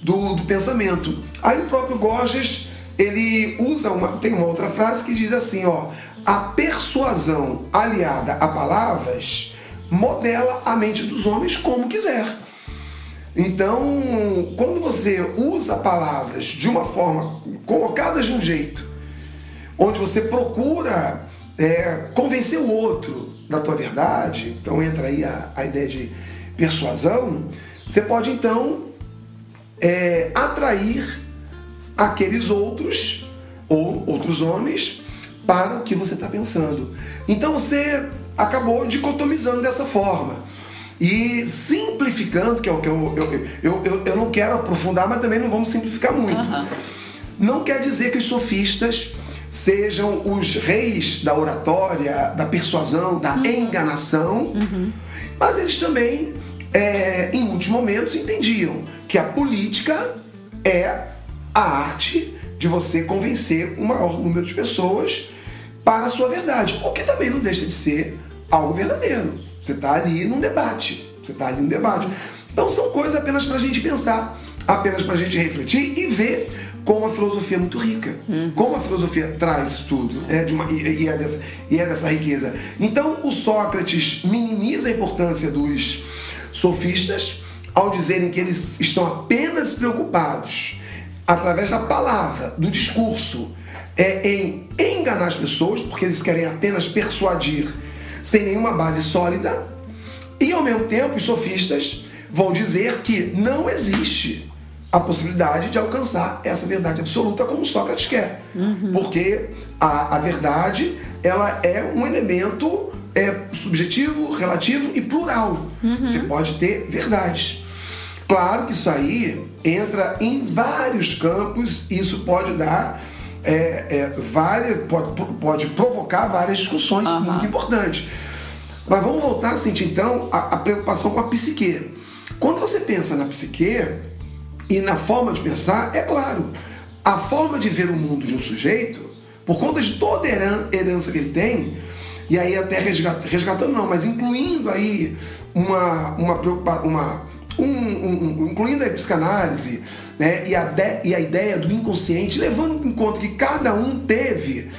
do, do pensamento. Aí o próprio Gorgias ele usa uma, tem uma outra frase que diz assim, ó, a persuasão aliada a palavras modela a mente dos homens como quiser. Então, quando você usa palavras de uma forma colocadas de um jeito, onde você procura é, convencer o outro da tua verdade, então entra aí a, a ideia de persuasão, você pode então é, atrair aqueles outros ou outros homens para o que você está pensando. Então você acabou dicotomizando dessa forma. E simplificando, que é o que eu, eu, eu, eu, não quero aprofundar, mas também não vamos simplificar muito. Não quer dizer que os sofistas sejam os reis da oratória, da persuasão, da enganação, mas eles também, é, em muitos momentos, entendiam que a política é a arte de você convencer o maior número de pessoas para a sua verdade, o que também não deixa de ser algo verdadeiro. Você está ali num debate, você está ali num debate. Então são coisas apenas para a gente pensar, apenas para a gente refletir e ver como a filosofia é muito rica, como a filosofia traz tudo é de uma, e, e é dessa, e é dessa riqueza. Então o Sócrates minimiza a importância dos sofistas ao dizerem que eles estão apenas preocupados através da palavra, do discurso, é em enganar as pessoas, porque eles querem apenas persuadir sem nenhuma base sólida, e ao mesmo tempo os sofistas vão dizer que não existe a possibilidade de alcançar essa verdade absoluta como Sócrates quer, porque a, a verdade ela é um elemento é, subjetivo, relativo e plural. Você pode ter verdades. Claro que isso aí entra em vários campos, isso pode dar é, é, várias, pode, pode provocar várias discussões muito importantes. Mas vamos voltar a sentir então a, preocupação com a psique. Quando você pensa na psique e na forma de pensar, é claro, a forma de ver o mundo de um sujeito, por conta de toda a heran- herança que ele tem, e aí até resgat- resgatando não, mas incluindo aí uma, uma preocupação, uma, um, um- um- incluindo a psicanálise né, e, a de- e a ideia do inconsciente, levando em conta que cada um teve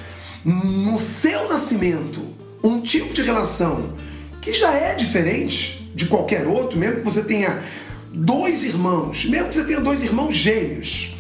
no seu nascimento um tipo de relação que já é diferente de qualquer outro, mesmo que você tenha dois irmãos, mesmo que você tenha dois irmãos gêmeos,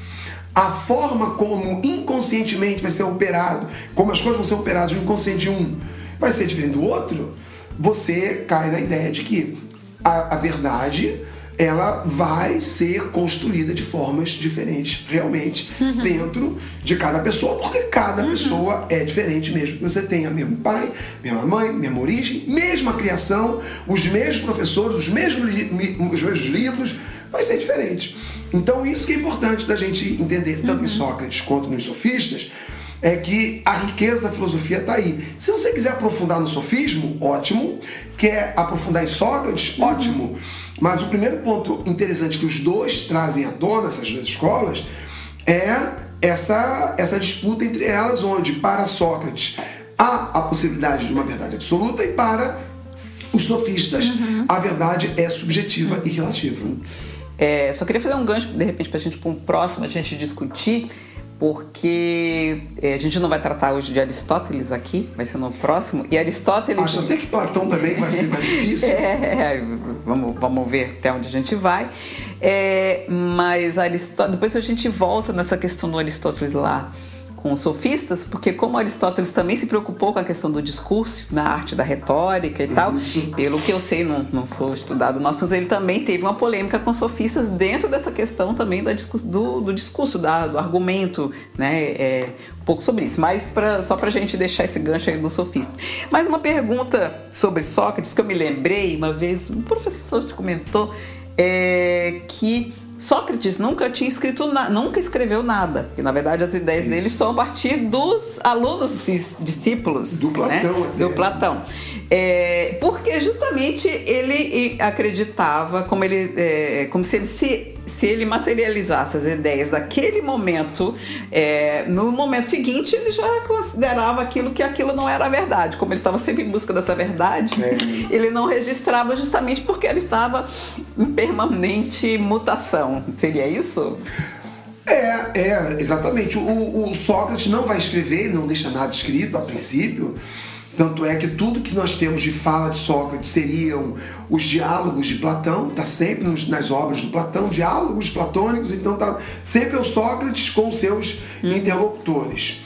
a forma como inconscientemente vai ser operado, como as coisas vão ser operadas no inconsciente de um vai ser diferente do outro, você cai na ideia de que a, a verdade ela vai ser construída de formas diferentes realmente dentro de cada pessoa, porque cada pessoa é diferente mesmo. Você tem o mesmo pai, mesma mãe, mesma origem, mesma criação, os mesmos professores, os mesmos, li- os mesmos livros, vai ser diferente. Então isso que é importante da gente entender, tanto em Sócrates quanto nos sofistas, é que a riqueza da filosofia está aí. Se você quiser aprofundar no sofismo, ótimo. Quer aprofundar em Sócrates, ótimo. Mas o primeiro ponto interessante que os dois trazem à tona, essas duas escolas, é essa, essa disputa entre elas, onde para Sócrates há a possibilidade de uma verdade absoluta e para os sofistas a verdade é subjetiva e relativa. É, só queria fazer um gancho, de repente, para a gente, para um próximo, a gente discutir, porque é, a gente não vai tratar hoje de Aristóteles aqui, vai ser no próximo. E Aristóteles. Acho até que Platão também vai ser mais difícil. É, vamos, vamos ver até onde a gente vai. É, mas Aristó... depois a gente volta nessa questão do Aristóteles lá com os sofistas, porque como Aristóteles também se preocupou com a questão do discurso, na arte da retórica e tal, pelo que eu sei, não, não sou estudado no assunto, ele também teve uma polêmica com os sofistas dentro dessa questão também da do, do discurso, da, do argumento, né? É, um pouco sobre isso, mas pra, só pra gente deixar esse gancho aí do sofista. Mais uma pergunta sobre Sócrates que eu me lembrei uma vez, um professor te comentou é, que Sócrates nunca tinha escrito na, nunca escreveu nada, que na verdade as ideias dele são a partir dos alunos discípulos Do Platão né? do Platão, É, porque justamente ele acreditava como ele é, como se ele se se ele materializasse as ideias daquele momento, é, no momento seguinte ele já considerava aquilo que aquilo não era verdade. Como ele estava sempre em busca dessa verdade, É. ele não registrava justamente porque ele estava em permanente mutação. Seria isso? É, é, exatamente. O, o Sócrates não vai escrever, ele não deixa nada escrito a princípio. Tanto é que tudo que nós temos de fala de Sócrates seriam os diálogos de Platão, tá sempre nas obras do Platão, diálogos platônicos, então tá sempre o Sócrates com seus interlocutores.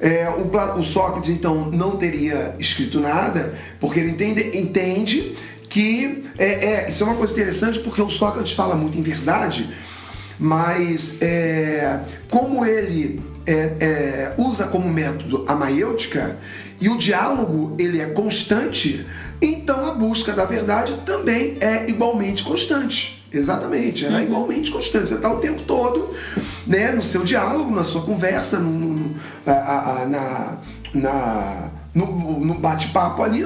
É, o, o Sócrates, então, não teria escrito nada, porque ele entende, entende que. É, é, isso é uma coisa interessante, porque o Sócrates fala muito em verdade, mas é, como ele é, é, usa como método a maiêutica e o diálogo ele é constante, então a busca da verdade também é igualmente constante. Exatamente, ela é igualmente constante. Você está o tempo todo né, no seu diálogo, na sua conversa, no, no, a, a, na, na, no, no bate-papo ali,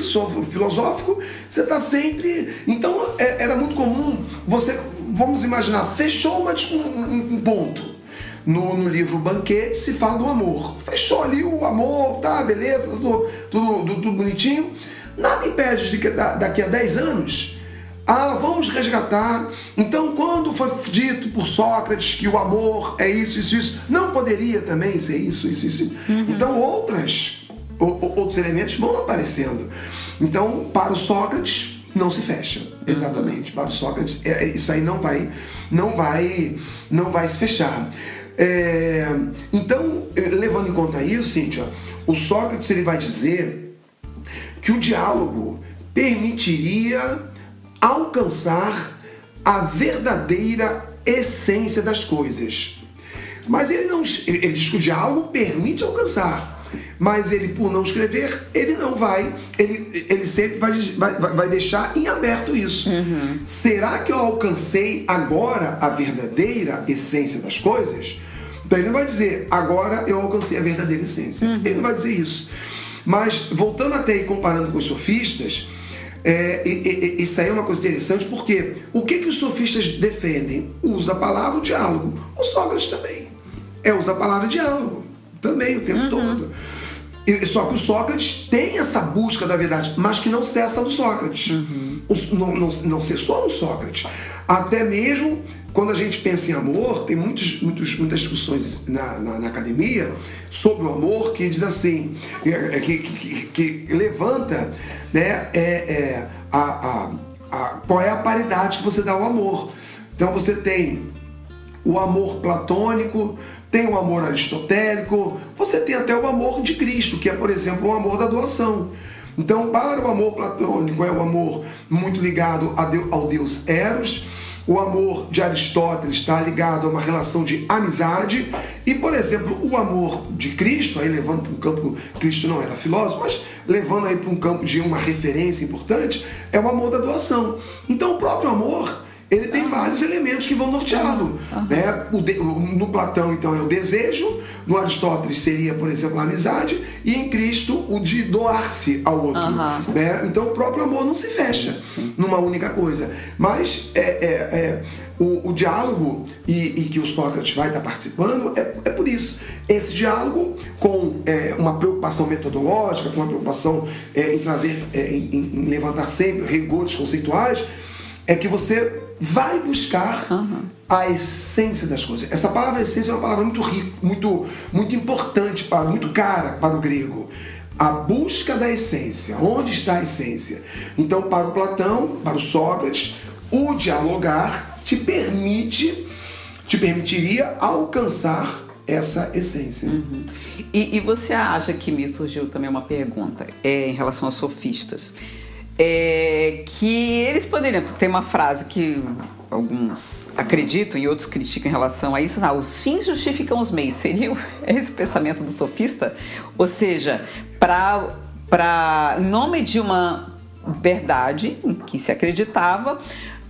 filosófico, você está sempre. Então é, era muito comum você, vamos imaginar, fechou uma, um, um ponto. No, no, livro Banquete se fala do amor. Fechou ali o amor, tá, beleza, tudo, tudo, tudo, tudo bonitinho. Nada impede de que daqui a 10 anos ah, vamos resgatar. Então, quando foi dito por Sócrates que o amor é isso, isso, isso, não poderia também ser isso, isso, isso. Uhum. Então, outras, outros elementos vão aparecendo. Então, para o Sócrates, não se fecha. Exatamente. Para o Sócrates, é, é, isso aí não vai, não vai, não vai se fechar. É, então, levando em conta isso, Cíntia, o Sócrates ele vai dizer que o diálogo permitiria alcançar a verdadeira essência das coisas. Mas ele não ele, ele diz que o diálogo permite alcançar. Mas ele, por não escrever, ele não vai, ele, ele sempre vai, vai, vai deixar em aberto isso. Uhum. Será que eu alcancei agora a verdadeira essência das coisas? Então ele não vai dizer, agora eu alcancei a verdadeira essência. Uhum. Ele não vai dizer isso. Mas, voltando até aí, comparando com os sofistas, é, e, e, isso aí é uma coisa interessante porque o que, que os sofistas defendem? Usa a palavra o diálogo. O Sócrates também. É, usa a palavra diálogo. Também, o tempo uhum. todo. E, só que o Sócrates tem essa busca da verdade, mas que não cessa no Sócrates. Uhum. Não, não, não cessou no Sócrates. Até mesmo quando a gente pensa em amor, tem muitos, muitos, muitas discussões na, na, na, academia sobre o amor que diz assim, é, é, que, que, que levanta né, é, é a, a, a, qual é a paridade que você dá ao amor. Então você tem o amor platônico, tem o amor aristotélico, você tem até o amor de Cristo, que é, por exemplo, o amor da doação. Então, para o amor platônico, é o amor muito ligado ao Deus Eros, o amor de Aristóteles está ligado a uma relação de amizade. E, por exemplo, o amor de Cristo, aí levando para um campo, Cristo não era filósofo, mas levando aí para um campo de uma referência importante, é o amor da doação. Então, o próprio amor ele tem vários elementos que vão norteá-lo. Né? no Platão, então, é o desejo, no Aristóteles seria, por exemplo, a amizade, e em Cristo o de doar-se ao outro. Né? Então o próprio amor não se fecha numa única coisa. Mas é, é, é o, o, diálogo e, e, que o Sócrates vai estar participando é, é por isso. Esse diálogo com é, uma preocupação metodológica, com uma preocupação é, em trazer, é, em, em levantar sempre rigores conceituais, é que você vai buscar uhum. a essência das coisas. Essa palavra essência é uma palavra muito rica, muito, muito importante, para, muito cara para o grego. A busca da essência. Onde está a essência? Então, para o Platão, para o Sócrates, o dialogar te permite, te permitiria alcançar essa essência. Uhum. E, e, você acha que me surgiu também uma pergunta é, em relação aos sofistas? É, que eles poderiam ter uma frase que alguns acreditam e outros criticam em relação a isso. Ah, os fins justificam os meios. Seria esse pensamento do sofista? Ou seja, para em nome de uma verdade em que se acreditava,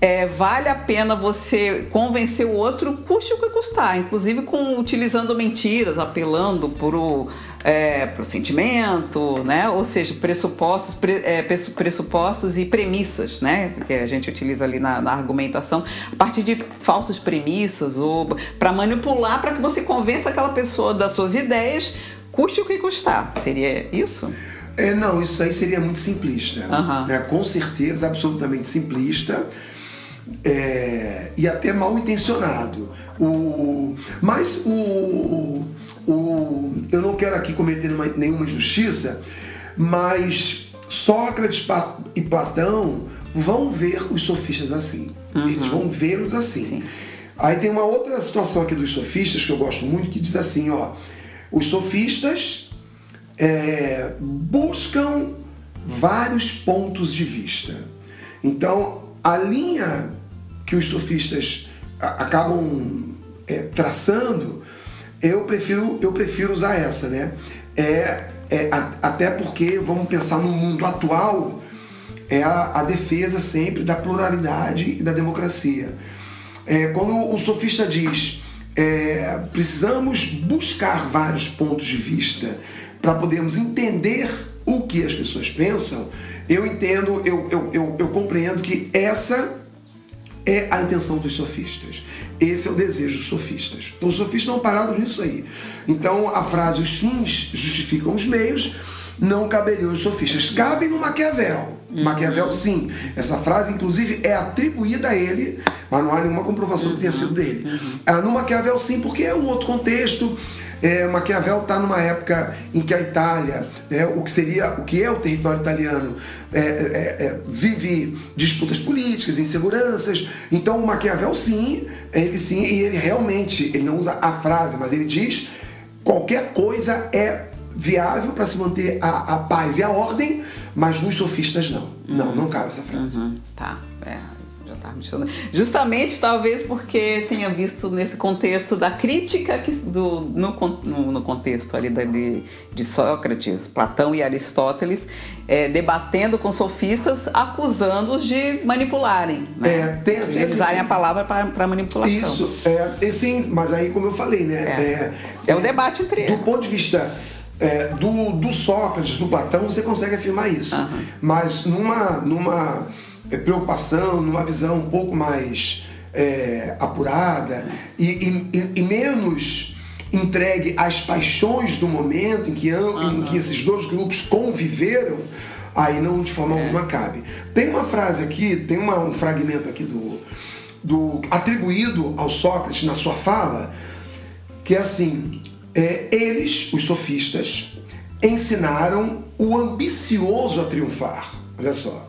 é, vale a pena você convencer o outro, custe o que custar, inclusive com utilizando mentiras, apelando para o é, sentimento, né? ou seja, pressupostos, pre, é, pressupostos e premissas né? que a gente utiliza ali na, na argumentação, a partir de falsas premissas ou para manipular para que você convença aquela pessoa das suas ideias, custe o que custar. Seria isso? É, não, isso aí seria muito simplista. Uhum. Né? Com certeza, absolutamente simplista é, e até mal intencionado. O, mas o, o, eu não quero aqui cometer uma, nenhuma injustiça, mas Sócrates e Platão vão ver os sofistas assim. Uhum. Eles vão vê-los assim. Sim. Aí tem uma outra situação aqui dos sofistas que eu gosto muito que diz assim, ó, os sofistas é, buscam vários pontos de vista. Então a linha que os sofistas acabam é, traçando Eu prefiro, eu prefiro usar essa, né? É, é, a, até porque, vamos pensar no mundo atual, é a, a defesa sempre da pluralidade e da democracia. É, quando o sofista diz é, precisamos buscar vários pontos de vista para podermos entender o que as pessoas pensam, eu entendo, eu, eu, eu, eu compreendo que essa é a intenção dos sofistas. Esse é o desejo dos sofistas. Então, os sofistas estão parados nisso aí. Então, a frase os fins justificam os meios não caberiam os sofistas. Cabe no Maquiavel. Uhum. Maquiavel, sim. Essa frase, inclusive, é atribuída a ele, mas não há nenhuma comprovação que tenha sido dele. Uhum. Ah, no Maquiavel, sim, porque é um outro contexto. É, Maquiavel está numa época em que a Itália, né, o que seria, o que é o território italiano, é, é, é vive disputas políticas, inseguranças. Então o Maquiavel sim, ele sim, e ele realmente, ele não usa a frase, mas ele diz qualquer coisa é viável para se manter a, a paz e a ordem, mas nos sofistas não. Não, não cabe essa frase. Uhum. Tá, é tá. Justamente, talvez porque tenha visto nesse contexto da crítica que, do, no, no, no contexto ali de, de Sócrates, Platão e Aristóteles, é, debatendo com sofistas, acusando-os de manipularem. Né? É, tem, de usarem a palavra para manipulação. Isso, é, sim, mas aí, como eu falei, né? É, é, é o debate entre eles. Do ponto de vista é, do, do, Sócrates, do Platão, você consegue afirmar isso. Uhum. Mas numa, numa preocupação, numa visão um pouco mais é, apurada e, e, e, menos entregue às paixões do momento em que, em que esses dois grupos conviveram, aí não de forma é. alguma cabe. Tem uma frase aqui, tem uma, um fragmento aqui do, do atribuído ao Sócrates na sua fala, que é assim: é, eles, os sofistas, ensinaram o ambicioso a triunfar. Olha só.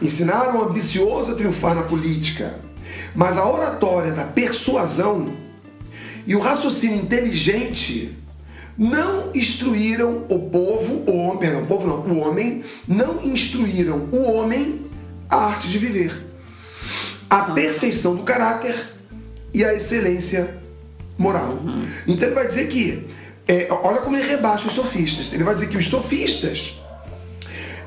Ensinaram o ambicioso a triunfar na política. Mas a oratória da persuasão e o raciocínio inteligente não instruíram o povo, o homem, perdão, o povo não, o homem, não instruíram o homem a arte de viver, a perfeição do caráter e a excelência moral. Uhum. Então ele vai dizer que, é, olha como ele rebaixa os sofistas. Ele vai dizer que os sofistas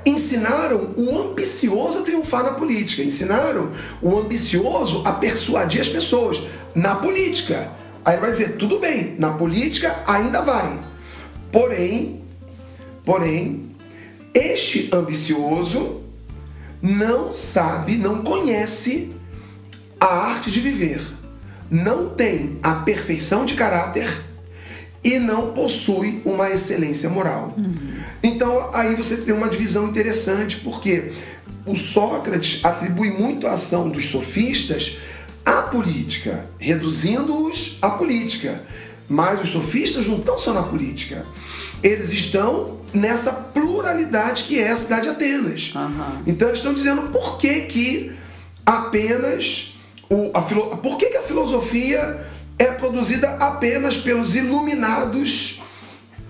ensinaram o ambicioso a triunfar na política, ensinaram o ambicioso a persuadir as pessoas na política. Aí ele vai dizer, tudo bem, na política ainda vai. Porém, porém, este ambicioso não sabe, não conhece a arte de viver não tem a perfeição de caráter e não possui uma excelência moral. Uhum. Então aí você tem uma divisão interessante, porque o Sócrates atribui muito a ação dos sofistas à política, reduzindo-os à política. Mas os sofistas não estão só na política. Eles estão nessa pluralidade que é a cidade de Atenas. Uhum. Então eles estão dizendo por que, que apenas o, a filo... Por que, que a filosofia é produzida apenas pelos iluminados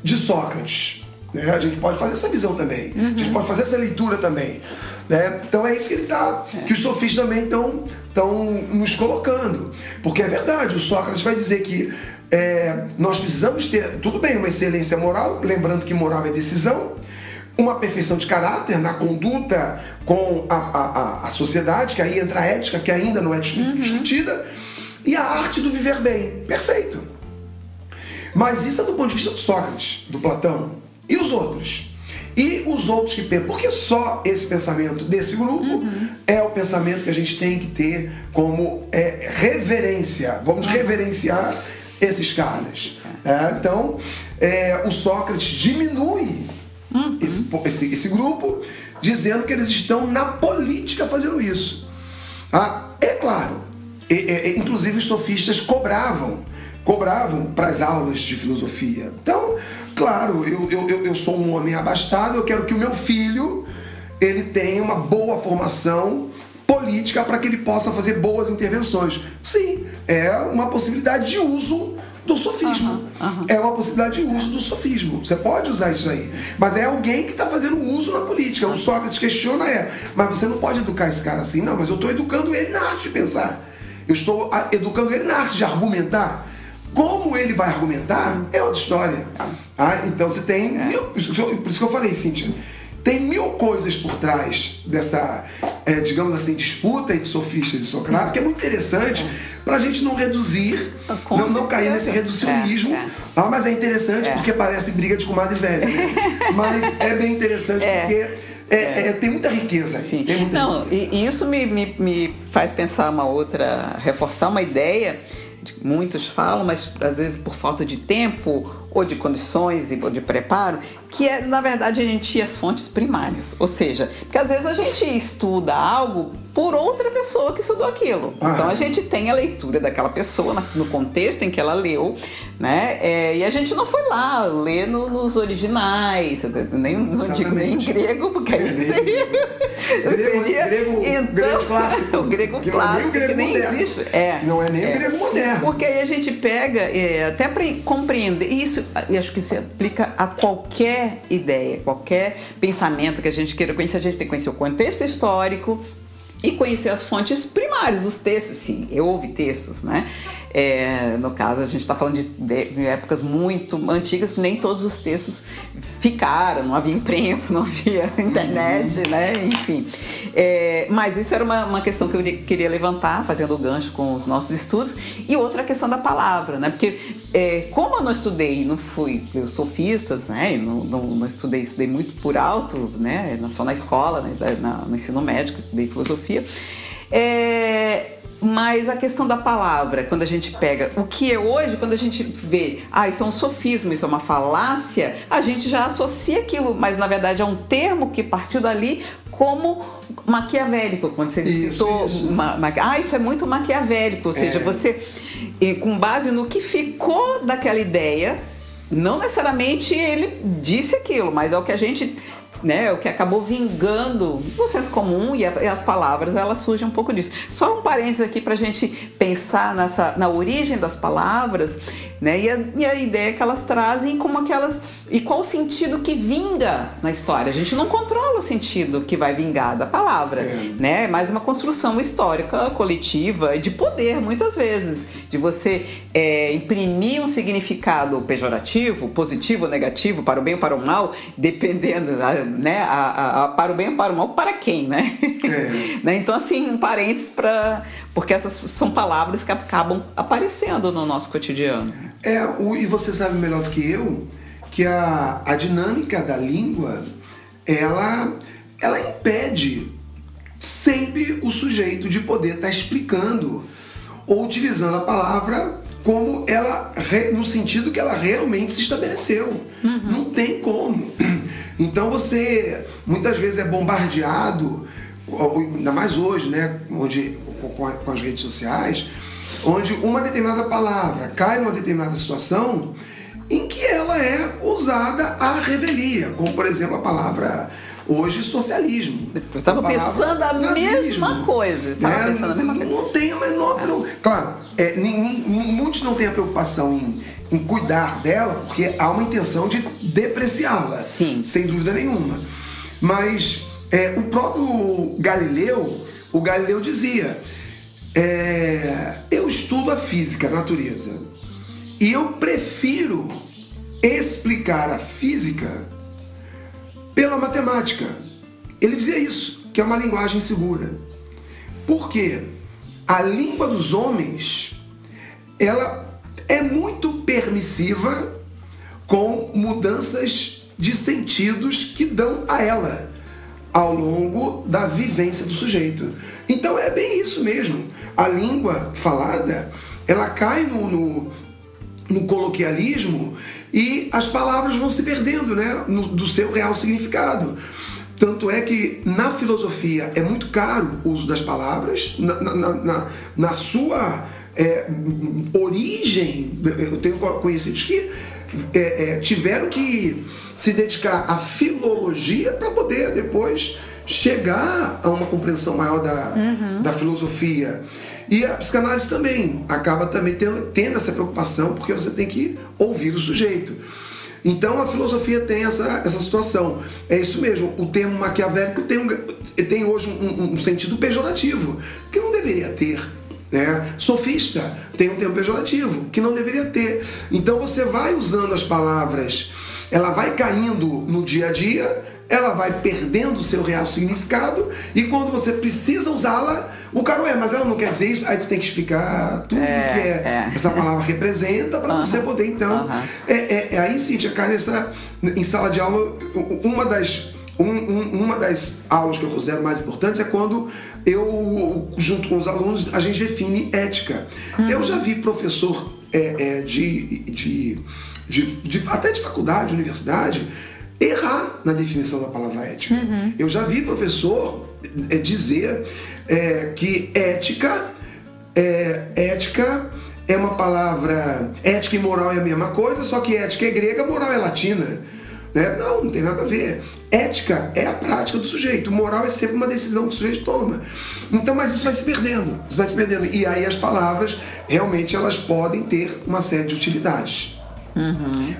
de Sócrates? Né? A gente pode fazer essa visão também. Uhum. A gente uhum. pode fazer essa leitura também. Né? Então é isso que ele está, é. que os sofistas também estão estão nos colocando. Porque é verdade, o Sócrates vai dizer que é, nós precisamos ter, tudo bem, uma excelência moral, lembrando que moral é decisão, uma perfeição de caráter na conduta com a, a, a sociedade, que aí entra a ética, que ainda não é uhum. discutida, e a arte do viver bem. Perfeito. Mas isso é do ponto de vista do Sócrates, do Platão. E os outros? E os outros que pensam? Porque só esse pensamento desse grupo uhum. é o pensamento que a gente tem que ter como é, reverência. Vamos uhum. reverenciar esses caras. É, então, é, o Sócrates diminui uhum. esse, esse, esse, grupo, dizendo que eles estão na política fazendo isso. Ah, é claro, é, é, inclusive os sofistas cobravam, cobravam para as aulas de filosofia. Então, claro, eu, eu, eu sou um homem abastado, eu quero que o meu filho ele tenha uma boa formação política para que ele possa fazer boas intervenções. Sim, é uma possibilidade de uso do sofismo. Uhum, uhum. É uma possibilidade de uso do sofismo. Você pode usar isso aí. Mas é alguém que está fazendo uso na política. O Sócrates questiona é, mas você não pode educar esse cara assim. Não, mas eu estou educando ele na arte de pensar. Eu estou educando ele na arte de argumentar. Como ele vai argumentar é outra história. Ah, então você tem. Mil, por isso que eu falei, Cíntia. Tem mil coisas por trás dessa, é, digamos assim, disputa entre sofistas e Socrates, que é muito interessante para a gente não reduzir, Com não, não cair nesse reducionismo. É, é. Ah, mas é interessante É. porque parece briga de comadre velha. né? mas é bem interessante É. porque é- é- tem muita riqueza. Sim. Muita Não, riqueza. e, isso me, me, me faz pensar uma outra, reforçar uma ideia muitos falam, mas às vezes por falta de tempo ou de condições e- ou de preparo, que é, na verdade, a gente ir às fontes primárias. Ou seja, porque às vezes a gente estuda algo por outra pessoa que estudou aquilo. Ah. Então a gente tem a leitura daquela pessoa no contexto em que ela leu, né? É, e a gente não foi lá ler no- nos originais, nem, não digo nem em grego, porque aí nem- seria. Grego- seria grego- então, grego clássico, o grego que não é clássico, grego que nem moderno. existe. É, não é nem o grego moderno. Porque aí a gente pega, é, até para compreender, e isso, acho que se aplica a qualquer ideia, qualquer pensamento que a gente queira conhecer, a gente tem que conhecer o contexto histórico e conhecer as fontes primárias, os textos, sim, eu ouvi textos, né? É, no caso, a gente está falando de, de- épocas muito antigas, nem todos os textos ficaram, não havia imprensa, não havia internet, né? Enfim. É, mas isso era uma, uma questão que eu queria levantar, fazendo o gancho com os nossos estudos. E outra questão da palavra, né? Porque é, como eu não estudei, não fui eu sofistas, né? Não, não, não estudei, estudei muito por alto, né? Só na escola, né? Na- no ensino médico, estudei filosofia. É, mas a questão da palavra, quando a gente pega o que é hoje, quando a gente vê, ah, isso é um sofismo, isso é uma falácia, a gente já associa aquilo, mas na verdade é um termo que partiu dali como maquiavélico, quando você Isso, citou, isso. ma- ma- ah, isso é muito maquiavélico, ou seja, É. você, com base no que ficou daquela ideia, não necessariamente ele disse aquilo, mas é o que a gente, né, o que acabou vingando no senso comum e, a- e as palavras elas surgem um pouco disso. Só um parênteses aqui para a gente pensar nessa, na origem das palavras, né, e a, e a ideia que elas trazem como aquelas e qual o sentido que vinga na história. A gente não controla o sentido que vai vingar da palavra, É. né? É mais uma construção histórica coletiva e de poder, muitas vezes, de você é, imprimir um significado pejorativo, positivo ou negativo, para o bem ou para o mal, dependendo, né? A, a- a- para o bem ou para o mal, para quem, né? É. Né? Então, assim, um parênteses para. Porque essas são palavras que acabam aparecendo no nosso cotidiano. É, o- e você sabe melhor do que eu que a, a dinâmica da língua ela, ela impede sempre o sujeito de poder estar explicando ou utilizando a palavra como ela no sentido que ela realmente se estabeleceu. Não tem como. Então você muitas vezes é bombardeado, ainda mais hoje, né, onde com as redes sociais, onde uma determinada palavra cai numa determinada situação em que ela é usada à revelia, como por exemplo a palavra hoje socialismo. Eu estava pensando a nazismo. mesma coisa. Estava É, pensando a mesma não- coisa. Não tem a menor preocupação. Claro, é, nin- muitos não têm a preocupação em, em cuidar dela, porque há uma intenção de depreciá-la. Sim. Sem dúvida nenhuma. Mas é, o próprio Galileu, o Galileu dizia: é, eu estudo a física, a natureza, e eu prefiro explicar a física pela matemática. Ele dizia isso, que é uma linguagem segura. Por quê? A língua dos homens, ela é muito permissiva com mudanças de sentidos que dão a ela ao longo da vivência do sujeito. Então é bem isso mesmo. A língua falada, ela cai no, no, no coloquialismo e as palavras vão se perdendo né, no- do seu real significado. Tanto é que na filosofia é muito caro o uso das palavras, na, na- na- na- sua é, origem. Eu tenho conhecidos que é, é, tiveram que se dedicar à filologia para poder depois chegar a uma compreensão maior da, da filosofia. E a psicanálise também acaba também tendo, tendo essa preocupação, porque você tem que ouvir o sujeito. Então a filosofia tem essa, essa situação. É isso mesmo, o termo maquiavélico tem, um, tem hoje um, um- sentido pejorativo, que não deveria ter. Né? Sofista tem um termo pejorativo, que não deveria ter. Então você vai usando as palavras, ela vai caindo no dia a dia, ela vai perdendo o seu real significado, e quando você precisa usá-la, o cara, ué, mas ela não quer dizer isso, aí tu tem que explicar tudo É, que é, é. essa palavra representa para você poder então. Aham. É, é, é aí, Cíntia, cai nessa. Em sala de aula, uma das. um- um- uma das aulas que eu considero mais importantes é quando eu, junto com os alunos, a gente define ética. Eu já vi professor é, é, de, de, de, de- até de faculdade, universidade, errar na definição da palavra ética. Eu já vi professor é, dizer é, que ética é, ética é uma palavra. Ética e moral é a mesma coisa, só que ética é grega, moral é latina. Né? Não, não tem nada a ver. Ética é a prática do sujeito, moral é sempre uma decisão que o sujeito toma. Então, mas isso vai se perdendo, isso vai se perdendo. E aí as palavras, realmente, elas podem ter uma série de utilidades.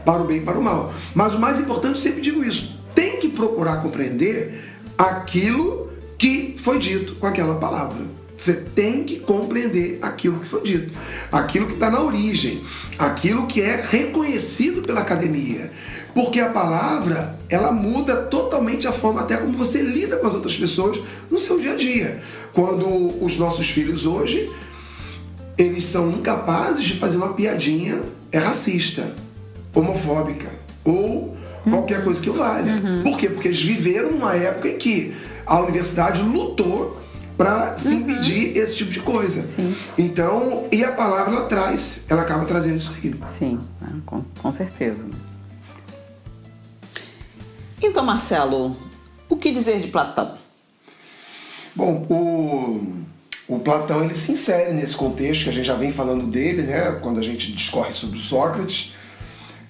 Para o bem e para o mal. Mas o mais importante, sempre digo isso, tem que procurar compreender aquilo que foi dito com aquela palavra. Você tem que compreender aquilo que foi dito, aquilo que está na origem, aquilo que é reconhecido pela academia. Porque a palavra, ela muda totalmente a forma até como você lida com as outras pessoas no seu dia a dia. Quando os nossos filhos hoje, eles são incapazes de fazer uma piadinha é racista, homofóbica ou qualquer coisa que o valha. Por quê? Porque eles viveram numa época em que a universidade lutou para se impedir esse tipo de coisa. Então, e a palavra ela traz, ela acaba trazendo isso aí. Sim, né, com, com certeza. Então, Marcelo, o que dizer de Platão? Bom, o, o Platão ele se insere nesse contexto que a gente já vem falando dele, né? Quando a gente discorre sobre o Sócrates.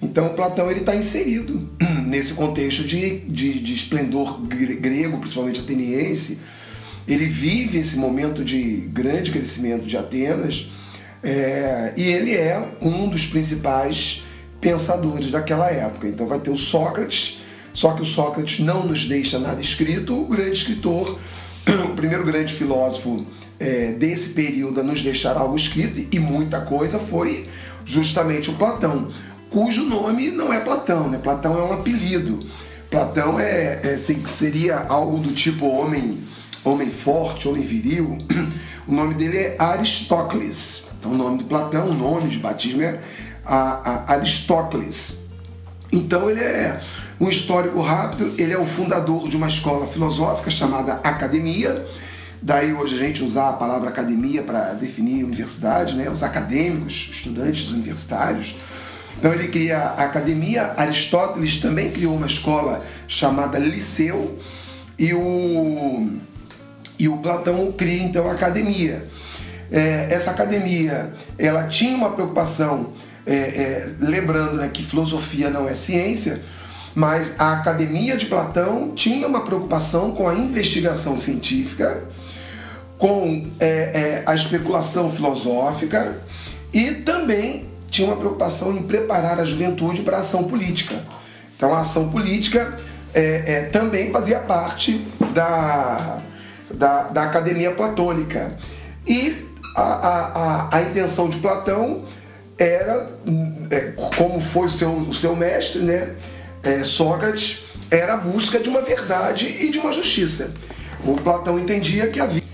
Então, Platão está inserido nesse contexto de, de, de esplendor gre- grego, principalmente ateniense. Ele vive esse momento de grande crescimento de Atenas é, e ele é um dos principais pensadores daquela época. Então, vai ter o Sócrates, só que o Sócrates não nos deixa nada escrito. O grande escritor, o primeiro grande filósofo é, desse período a nos deixar algo escrito, e muita coisa, foi justamente o Platão, cujo nome não é Platão, né? Platão é um apelido. Platão é, é se- seria algo do tipo homem, homem forte, homem viril. O nome dele é Aristócles. Então, o nome do Platão, o nome de batismo é a- a- Aristócles. Então ele é um histórico rápido, ele é o fundador de uma escola filosófica chamada Academia. Daí hoje a gente usar a palavra academia para definir universidade, né? os acadêmicos, estudantes universitários. Então ele cria a academia, Aristóteles também criou uma escola chamada Liceu e o, e o Platão cria então a academia. É, essa academia ela tinha uma preocupação, é, é, lembrando né, que filosofia não é ciência, mas a academia de Platão tinha uma preocupação com a investigação científica, com é, é, a especulação filosófica e também tinha uma preocupação em preparar a juventude para a ação política. Então a ação política é, é, também fazia parte da, da, da academia platônica. E a, a, a, a intenção de Platão era, é, como foi o seu, o seu mestre, né, é, Sócrates, era a busca de uma verdade e de uma justiça. O Platão entendia que havia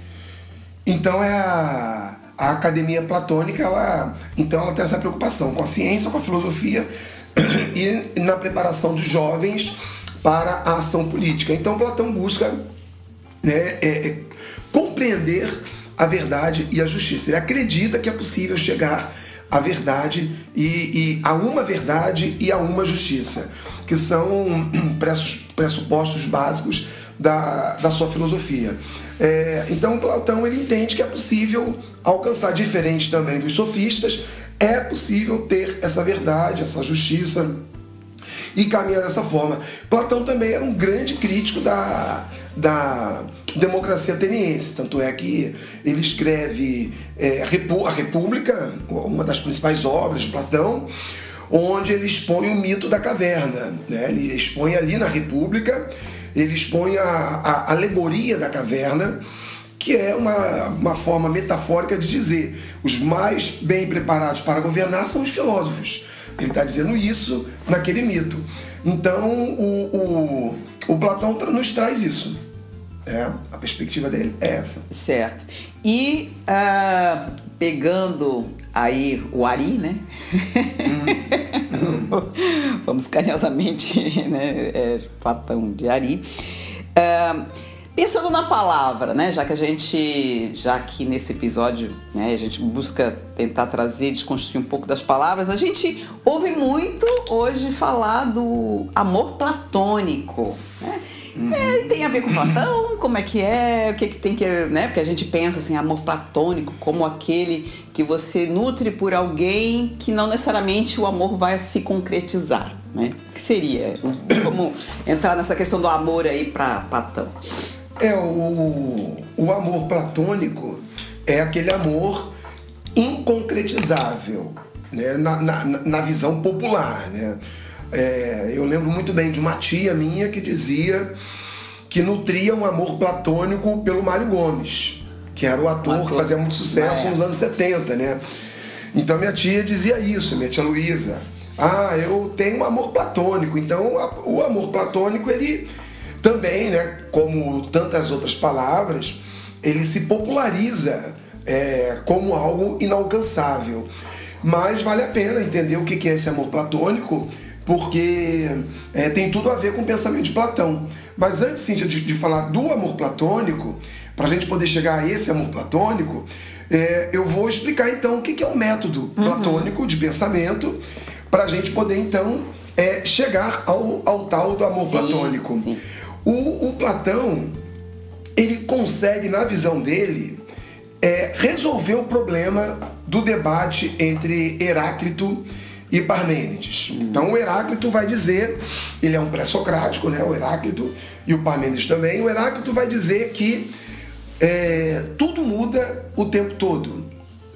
então é a, a academia platônica, ela, então ela tem essa preocupação com a ciência, com a filosofia e na preparação dos jovens para a ação política. Então Platão busca né, é, é, compreender a verdade e a justiça. Ele acredita que é possível chegar à verdade e, e a uma verdade e a uma justiça, que são pressupostos básicos da, da sua filosofia. É, então Platão ele entende que é possível alcançar, diferente também dos sofistas, é possível ter essa verdade, essa justiça e caminhar dessa forma. Platão também era um grande crítico da, da democracia ateniense, tanto é que ele escreve é, a República, uma das principais obras de Platão, onde ele expõe o mito da caverna. Né? Ele expõe ali na República, ele expõe a, a alegoria da caverna, que é uma, uma forma metafórica de dizer os mais bem preparados para governar são os filósofos. Ele está dizendo isso naquele mito. Então, o, o, o Platão nos traz isso. É, a perspectiva dele é essa. Certo. E uh, pegando aí o Ari, né? Hum. Vamos carinhosamente, né? É, Platão de Ari. Uh, pensando na palavra, né? Já que a gente, já que nesse episódio, né, a gente busca tentar trazer, desconstruir um pouco das palavras, a gente ouve muito hoje falar do amor platônico, né? Uhum. É, tem a ver com Platão, como é que é, o que, que tem que. Né? Porque a gente pensa assim, amor platônico como aquele que você nutre por alguém que não necessariamente o amor vai se concretizar. Né? O que seria? Vamos entrar nessa questão do amor aí para Platão. É, o, o amor platônico é aquele amor inconcretizável, né? na, na, na visão popular. Né? É, eu lembro muito bem de uma tia minha que dizia que nutria um amor platônico pelo Mário Gomes, que era o ator, ator. que fazia muito sucesso é. nos anos 70, né? Então minha tia dizia isso, minha tia Luísa. Ah, eu tenho um amor platônico. Então o amor platônico, ele também, né, como tantas outras palavras, ele se populariza é, como algo inalcançável. Mas vale a pena entender o que é esse amor platônico porque é, tem tudo a ver com o pensamento de Platão. Mas antes, Cíntia, de, de falar do amor platônico, para a gente poder chegar a esse amor platônico, é, eu vou explicar então o que, que é o um método uhum. platônico de pensamento, para a gente poder então é, chegar ao, ao tal do amor sim, platônico. Sim. O, o, Platão, ele consegue, na visão dele, é, resolver o problema do debate entre Heráclito e e Parmênides. Então o Heráclito vai dizer, ele é um pré-socrático, né, o Heráclito, e o Parmênides também, o Heráclito vai dizer que é, tudo muda o tempo todo.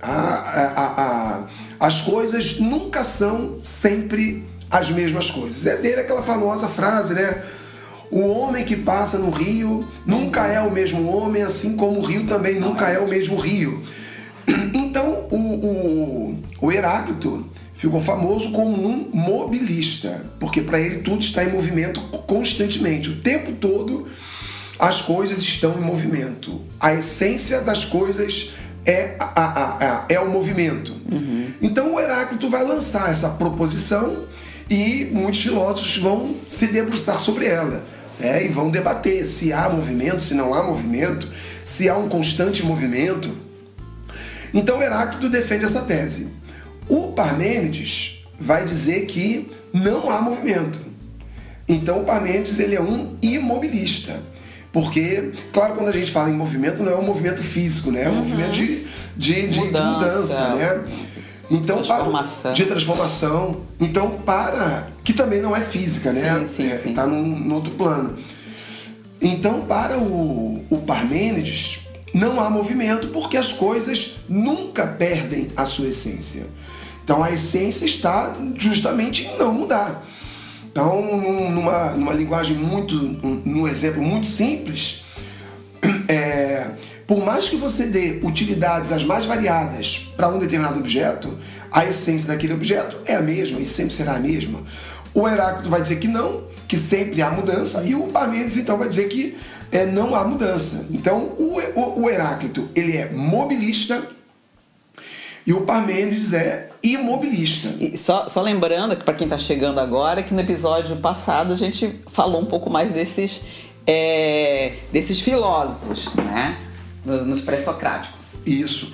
A, a, a, as coisas nunca são sempre as mesmas coisas. É dele aquela famosa frase, né? O homem que passa no rio nunca é o mesmo homem, assim como o rio também nunca é o mesmo rio. Então, o, o, o Heráclito ficou famoso como um mobilista, porque para ele tudo está em movimento constantemente, o tempo todo as coisas estão em movimento. A essência das coisas é, a, a, a, é o movimento. Uhum. Então o Heráclito vai lançar essa proposição e muitos filósofos vão se debruçar sobre ela. É, e vão debater se há movimento, se não há movimento, se há um constante movimento. Então Heráclito defende essa tese. O Parmênides vai dizer que não há movimento. Então o Parmênides ele é um imobilista. Porque, claro, quando a gente fala em movimento, não é um movimento físico, né? É um uhum. movimento de, de, de, mudança. de, mudança. né? Então, transformação. Para, de transformação. Então, para. Que também não é física, né? Sim, é, sim. Tá num, num outro plano. Então, para o, o Parmênides, não há movimento porque as coisas nunca perdem a sua essência. Então a essência está justamente em não mudar. Então, numa, numa linguagem muito, num exemplo muito simples, é, por mais que você dê utilidades as mais variadas para um determinado objeto, a essência daquele objeto é a mesma e sempre será a mesma. O Heráclito vai dizer que não, que sempre há mudança, e o Parmênides então vai dizer que é, não há mudança. Então o, o, o Heráclito ele é mobilista e o Parmênides é imobilista. E só, só lembrando que para quem está chegando agora, que no episódio passado a gente falou um pouco mais desses, é, desses filósofos, né? Nos pré-socráticos. Isso.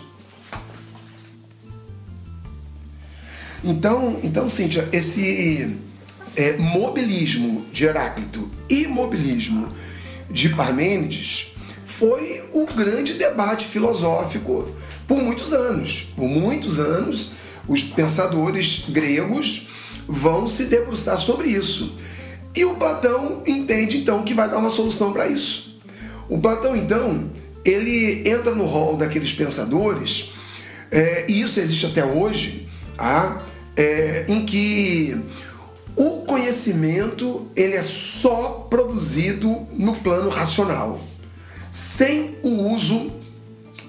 Então, então Cíntia, esse é, mobilismo de Heráclito e mobilismo de Parmênides foi o grande debate filosófico por muitos anos. Por muitos anos, os pensadores gregos vão se debruçar sobre isso. E o Platão entende então que vai dar uma solução para isso. O Platão então ele entra no rol daqueles pensadores é, e isso existe até hoje, tá? é, em que o conhecimento ele é só produzido no plano racional, sem o uso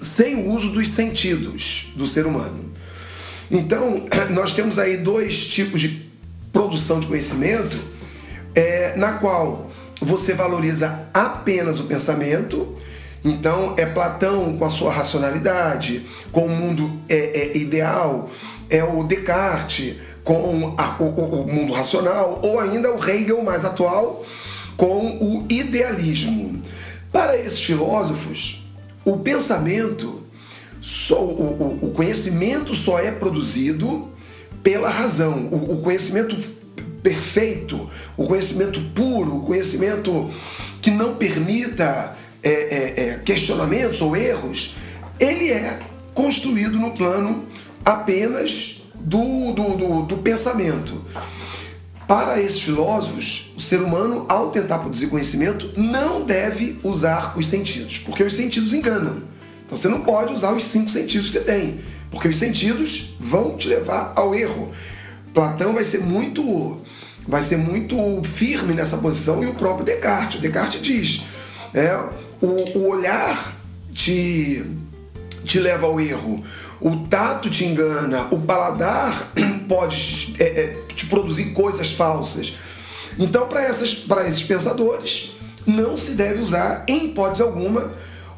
sem o uso dos sentidos do ser humano. Então, nós temos aí dois tipos de produção de conhecimento, é, na qual você valoriza apenas o pensamento. Então, é Platão com a sua racionalidade, com o mundo é, é ideal, é o Descartes com a, o, o, mundo racional, ou ainda o Hegel mais atual com o idealismo. Para esses filósofos, o pensamento, só, o, o, conhecimento só é produzido pela razão. O, o conhecimento perfeito, o conhecimento puro, o conhecimento que não permita é, é, é, questionamentos ou erros, ele é construído no plano apenas do, do, do, do pensamento. Para esses filósofos, o ser humano, ao tentar produzir conhecimento, não deve usar os sentidos, porque os sentidos enganam. Então você não pode usar os cinco sentidos que você tem, porque os sentidos vão te levar ao erro. Platão vai ser muito, vai ser muito firme nessa posição e o próprio Descartes. Descartes diz: é, o, o olhar te, te leva ao erro, o tato te engana, o paladar pode é, é, te produzir coisas falsas. Então, para esses pensadores, não se deve usar, em hipótese alguma,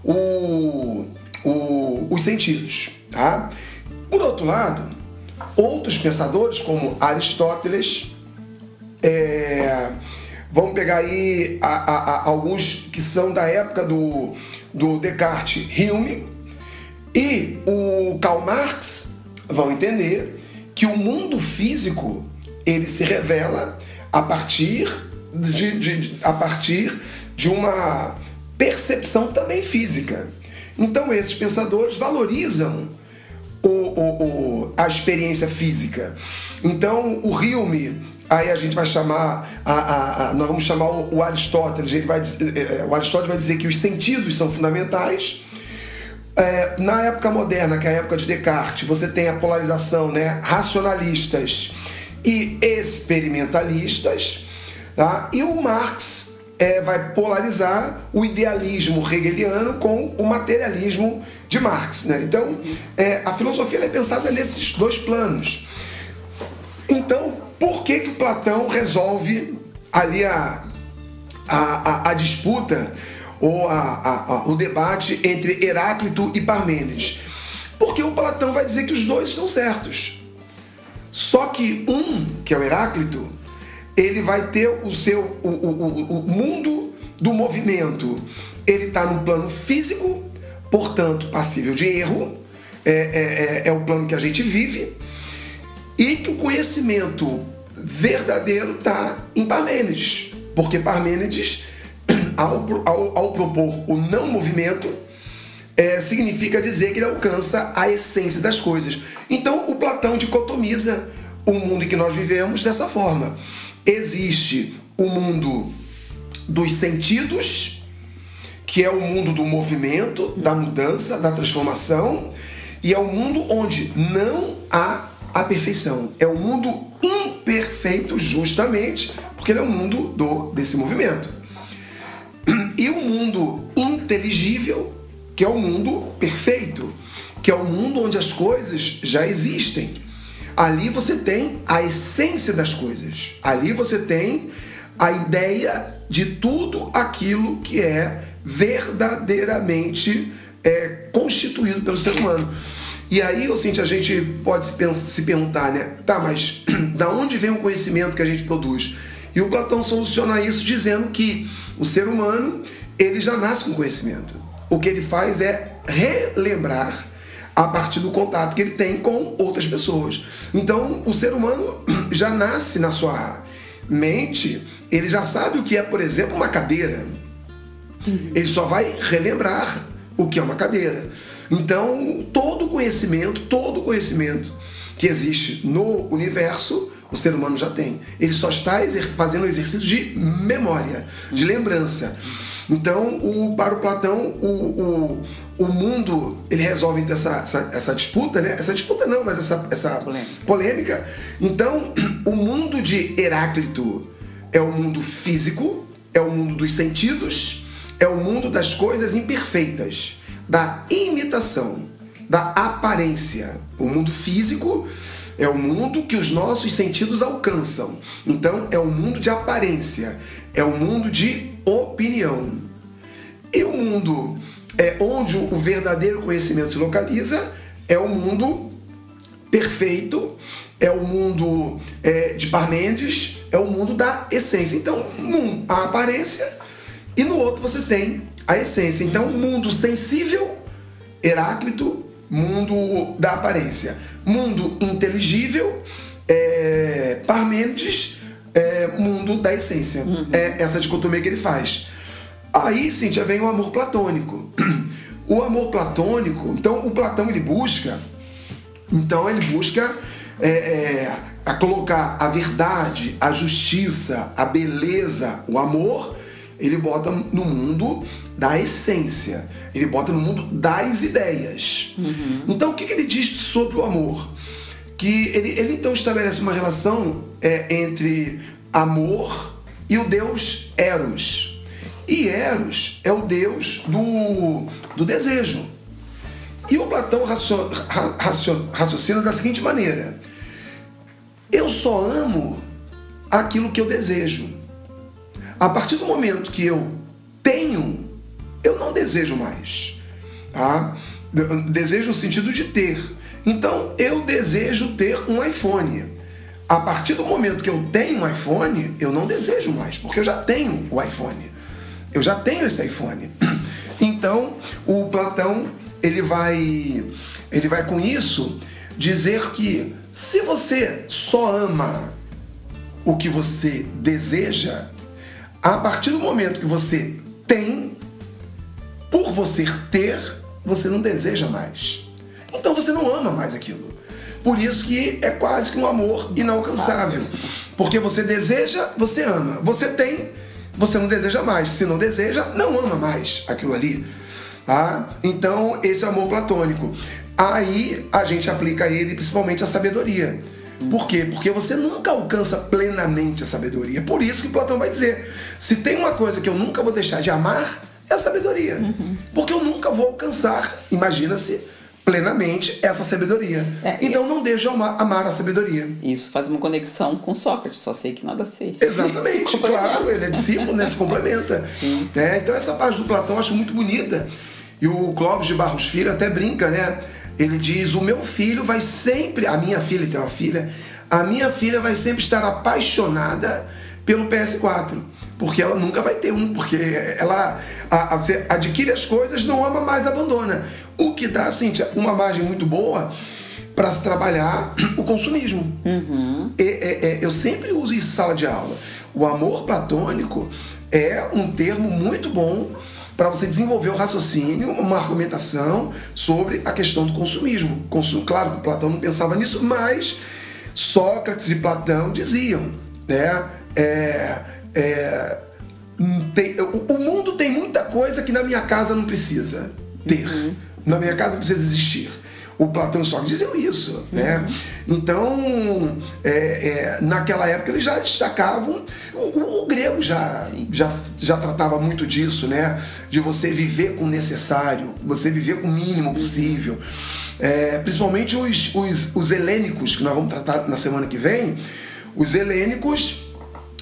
o, o, os sentidos. Tá? Por outro lado, outros pensadores, como Aristóteles, é, vamos pegar aí a, a, a, alguns que são da época do, do Descartes, Hume, e o Karl Marx vão entender que o mundo físico ele se revela a partir de, de, de, a partir de uma percepção também física. Então esses pensadores valorizam o, o, o, a experiência física. Então o Hume, aí a gente vai chamar, a, a, a nós vamos chamar o, Aristóteles, ele vai, é, é, o Aristóteles vai dizer que os sentidos são fundamentais é, na época moderna, que é a época de Descartes, você tem a polarização, né? Racionalistas e experimentalistas, tá? E o Marx é, vai polarizar o idealismo hegeliano com o materialismo de Marx, né? Então, é, a filosofia é pensada nesses dois planos. Então, por que que Platão resolve ali a, a, a, a disputa ou a, o debate entre Heráclito e Parmênides. Porque o Platão vai dizer que os dois estão certos. Só que um, que é o Heráclito, ele vai ter o seu o, o, o mundo do movimento. Ele está no plano físico, portanto passível de erro. É, é, é, é o plano que a gente vive. E que o conhecimento verdadeiro está em Parmênides. Porque Parmênides ao, ao, ao propor o não movimento, é, significa dizer que ele alcança a essência das coisas. Então, o Platão dicotomiza o mundo em que nós vivemos dessa forma. Existe o mundo dos sentidos, que é o mundo do movimento, da mudança, da transformação, e é o mundo onde não há a perfeição. É o mundo imperfeito, justamente porque ele é o mundo do, desse movimento. E o mundo inteligível, que é o mundo perfeito, que é o mundo onde as coisas já existem. Ali você tem a essência das coisas. Ali você tem a ideia de tudo aquilo que é verdadeiramente é, constituído pelo ser humano. E aí, eu sinto, a gente pode se perguntar, né? Tá, mas da onde vem o conhecimento que a gente produz? E o Platão soluciona isso dizendo que o ser humano ele já nasce com conhecimento. O que ele faz é relembrar a partir do contato que ele tem com outras pessoas. Então, o ser humano já nasce na sua mente, ele já sabe o que é, por exemplo, uma cadeira. Ele só vai relembrar o que é uma cadeira. Então, todo conhecimento, todo conhecimento que existe no universo, o ser humano já tem. Ele só está fazendo um exercício de memória, de lembrança. Então, o, para o Platão, o, o, o mundo ele resolve ter essa, essa, essa, disputa, né? Essa disputa não, mas essa, essa polêmica. polêmica. Então, o mundo de Heráclito é o mundo físico, é o mundo dos sentidos, é o mundo das coisas imperfeitas. da imitação, da aparência. O mundo físico é o mundo que os nossos sentidos alcançam. Então, é o mundo de aparência, é o mundo de opinião. E o mundo é onde o verdadeiro conhecimento se localiza é o mundo perfeito, é o mundo é, de Parmênides, é o mundo da essência. Então, num a aparência e no outro você tem a essência. Então, mundo sensível, Heráclito, mundo da aparência. Mundo inteligível, é, Parmênides, é, mundo da essência. Uhum. É essa dicotomia que ele faz. Aí, Cíntia, vem o amor platônico. O amor platônico, então o Platão ele busca, então ele busca é, é, a colocar a verdade, a justiça, a beleza, o amor, ele bota no mundo da essência, ele bota no mundo das ideias. Uhum. Então o que, que, ele diz sobre o amor? Que ele, ele então estabelece uma relação é, entre amor e o deus Eros. E Eros é o deus do, do desejo. E o Platão racio, racio, raciocina da seguinte maneira: eu só amo aquilo que eu desejo. A partir do momento que eu tenho, eu não desejo mais. Tá? Desejo no sentido de ter. Então eu desejo ter um iPhone. A partir do momento que eu tenho um iPhone, eu não desejo mais, porque eu já tenho o iPhone. Eu já tenho esse iPhone. Então, o Platão, ele vai ele vai com isso dizer que se você só ama o que você deseja, a partir do momento que você tem, por você ter, você não deseja mais. Então você não ama mais aquilo. Por isso que é quase que um amor inalcançável. Porque você deseja, você ama. Você tem, você não deseja mais. Se não deseja, não ama mais aquilo ali. Tá? Então, esse é o amor platônico. Aí a gente aplica ele principalmente a sabedoria. Por quê? Porque você nunca alcança plenamente a sabedoria. Por isso que Platão vai dizer: se tem uma coisa que eu nunca vou deixar de amar, é a sabedoria. Uhum. Porque eu nunca vou alcançar, imagina-se, plenamente essa sabedoria. É, então não deixa amar, amar, a sabedoria. Isso faz uma conexão com Sócrates, só sei que nada sei. Exatamente, claro, ele é discípulo, né? Se complementa. Sim, sim. É, então essa parte do Platão eu acho muito bonita. E o Clóvis de Barros Filho até brinca, né? Ele diz: O meu filho vai sempre, a minha filha tem uma filha, a minha filha vai sempre estar apaixonada pelo PS4 porque ela nunca vai ter um, porque ela a, a, adquire as coisas, não ama mais, abandona. O que dá, Cíntia, uma margem muito boa para se trabalhar o consumismo. Uhum. E, é, é, eu sempre uso isso em sala de aula. O amor platônico é um termo muito bom para você desenvolver o um raciocínio, uma argumentação sobre a questão do consumismo. Consumo, claro que Platão não pensava nisso, mas Sócrates e Platão diziam, né? É, é, tem, o, o, mundo tem muita coisa que na minha casa não precisa ter. Uhum. Na minha casa não precisa existir. O Platão e Sócrates diziam isso, né? Então, é, é, naquela época eles já destacavam. O, o, o grego já, já, já tratava muito disso, né? De você viver com o necessário, você viver com o mínimo possível. É, principalmente os, os, os helênicos, que nós vamos tratar na semana que vem. Os helênicos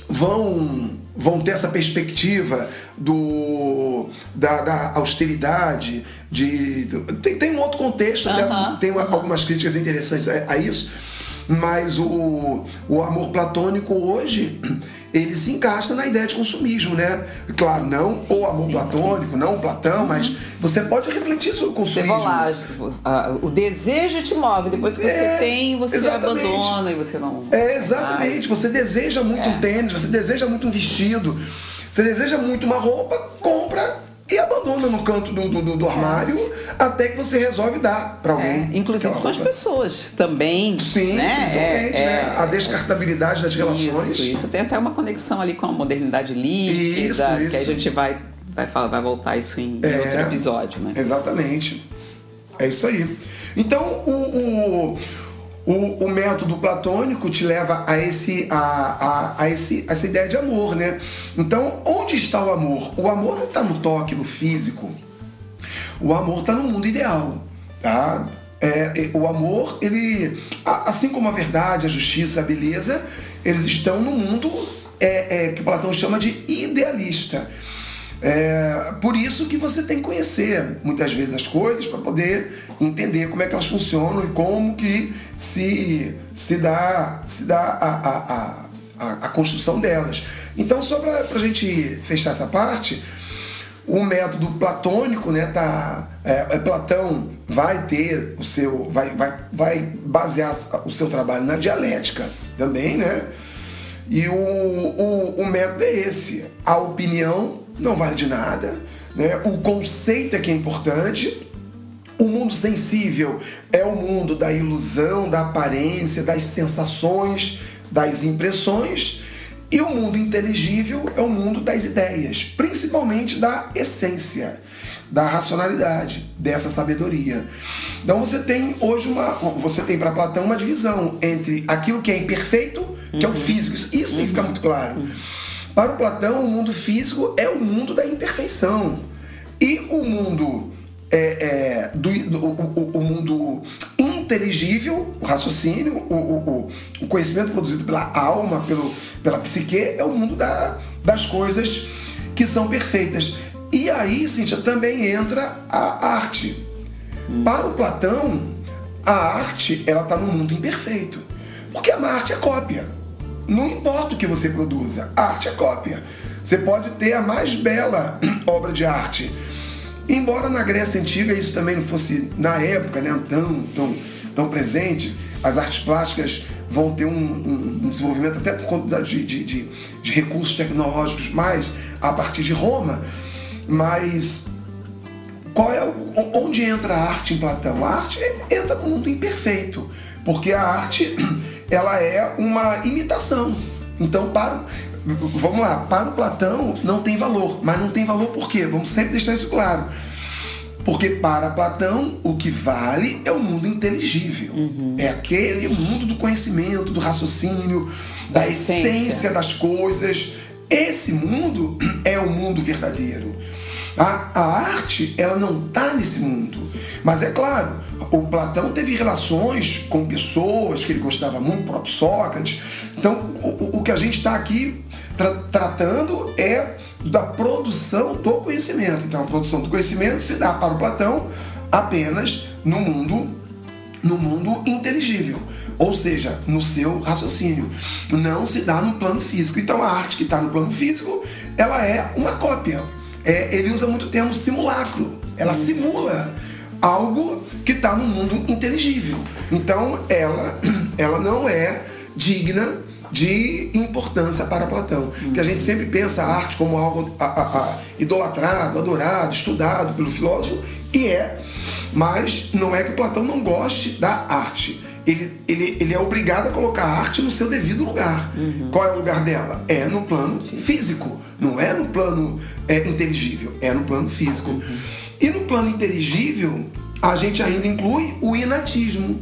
vão vão ter essa perspectiva do da, da austeridade de tem, tem um outro contexto né? tem algumas críticas interessantes a, a isso mas o, o amor platônico hoje ele se encaixa na ideia de consumismo, né? Claro, não sim, o amor sim, platônico, sim. não o Platão, uhum. mas você pode refletir sobre o consumismo. Você lá, o desejo te move, depois que você é, tem, você exatamente. abandona e você não. É, exatamente. Você deseja muito é. um tênis, você deseja muito um vestido, você deseja muito uma roupa, compra e abandona no canto do, do, do armário até que você resolve dar para alguém. É, inclusive com as pessoas também. Sim, né? É, né? É, a descartabilidade das relações. Isso, isso tem até uma conexão ali com a modernidade líquida, isso, isso. que a gente vai, vai, falar, vai voltar isso em, em é, outro episódio, né? Exatamente. É isso aí. Então, o, o o, o, método platônico te leva a, esse, a, a, a, esse, a essa ideia de amor, né? Então, onde está o amor? O amor não está no toque, no físico. O amor está no mundo ideal, tá? É, é, o amor, ele, assim como a verdade, a justiça, a beleza, eles estão no mundo é, é que Platão chama de idealista. É, por isso que você tem que conhecer muitas vezes as coisas para poder entender como é que elas funcionam e como que se, se dá, se dá a, a, a, a construção delas. Então, só para a gente fechar essa parte, o método platônico, né, tá, é, é, Platão vai ter o seu, vai, vai, vai basear o seu trabalho na dialética também, né? E o, o, o método é esse: a opinião não vale de nada, né? O conceito é que é importante. O mundo sensível é o mundo da ilusão, da aparência, das sensações, das impressões. E o mundo inteligível é o mundo das ideias, principalmente da essência, da racionalidade, dessa sabedoria. Então você tem hoje uma, você tem para Platão uma divisão entre aquilo que é imperfeito, que uhum. é o físico. Isso, isso uhum. tem que ficar muito claro. Uhum. Para o Platão, o mundo físico é o mundo da imperfeição. E o mundo é, é, do, do o, o, mundo inteligível, o raciocínio, o, o, o, conhecimento produzido pela alma, pelo, pela psique, é o mundo da, das coisas que são perfeitas. E aí, Cíntia, também entra a arte. Para o Platão, a arte ela está no mundo imperfeito. Porque a arte é cópia. Não importa o que você produza, arte é cópia. Você pode ter a mais bela obra de arte. Embora na Grécia Antiga isso também não fosse, na época, né, tão, tão, tão presente, as artes plásticas vão ter um, um, um desenvolvimento até por conta de, de, de, de recursos tecnológicos mais a partir de Roma. Mas qual é onde entra a arte em Platão? A arte entra no mundo imperfeito, porque a arte ela é uma imitação. Então, para vamos lá, para o Platão não tem valor, mas não tem valor por quê? Vamos sempre deixar isso claro. Porque para Platão o que vale é o mundo inteligível. Uhum. É aquele mundo do conhecimento, do raciocínio, da, da essência. essência das coisas. Esse mundo é o mundo verdadeiro. A, a arte, ela não está nesse mundo. Mas é claro, o Platão teve relações com pessoas que ele gostava muito, o próprio Sócrates. Então, o, o que a gente está aqui tra tratando é da produção do conhecimento. Então, a produção do conhecimento se dá para o Platão apenas no mundo no mundo inteligível, ou seja, no seu raciocínio. Não se dá no plano físico. Então, a arte que está no plano físico, ela é uma cópia. É, ele usa muito o termo simulacro. Ela uhum. simula algo que está no mundo inteligível. Então, ela, ela não é digna de importância para Platão. Uhum. Que a gente sempre pensa a arte como algo a, a, a, idolatrado, adorado, estudado pelo filósofo, e é, mas não é que Platão não goste da arte. Ele, ele, ele é obrigado a colocar a arte no seu devido lugar. Uhum. Qual é o lugar dela? É no plano físico, não é no plano é, inteligível, é no plano físico. Uhum. E no plano inteligível, a gente ainda inclui o inatismo.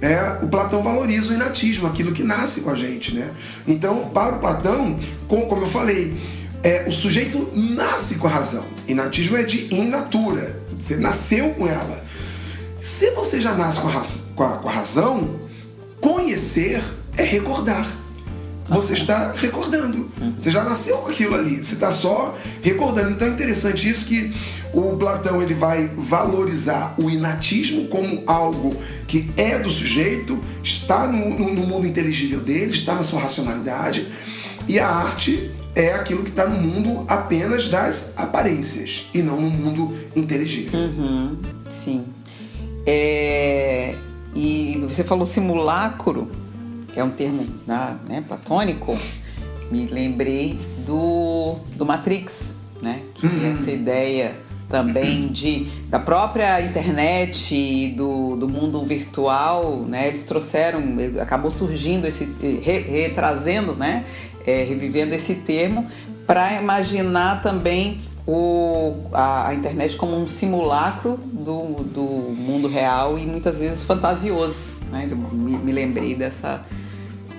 É, o Platão valoriza o inatismo, aquilo que nasce com a gente. Né? Então, para o Platão, como, como eu falei, é, o sujeito nasce com a razão. Inatismo é de in natura, você nasceu com ela. Se você já nasce com a, com a, com a razão, conhecer é recordar você está recordando. Você já nasceu com aquilo ali, você está só recordando. Então é interessante isso que o Platão ele vai valorizar o inatismo como algo que é do sujeito, está no, no, no mundo inteligível dele, está na sua racionalidade, e a arte é aquilo que está no mundo apenas das aparências e não no mundo inteligível. Uhum, sim. É... E você falou simulacro que é um termo né, né, platônico, me lembrei do, do Matrix, né? Que uhum. essa ideia também de da própria internet e do, do mundo virtual, né? Eles trouxeram, acabou surgindo esse re, retrazendo, né? É, revivendo esse termo para imaginar também o, a, a, internet como um simulacro do, do mundo real e muitas vezes fantasioso. Né? Me, me lembrei dessa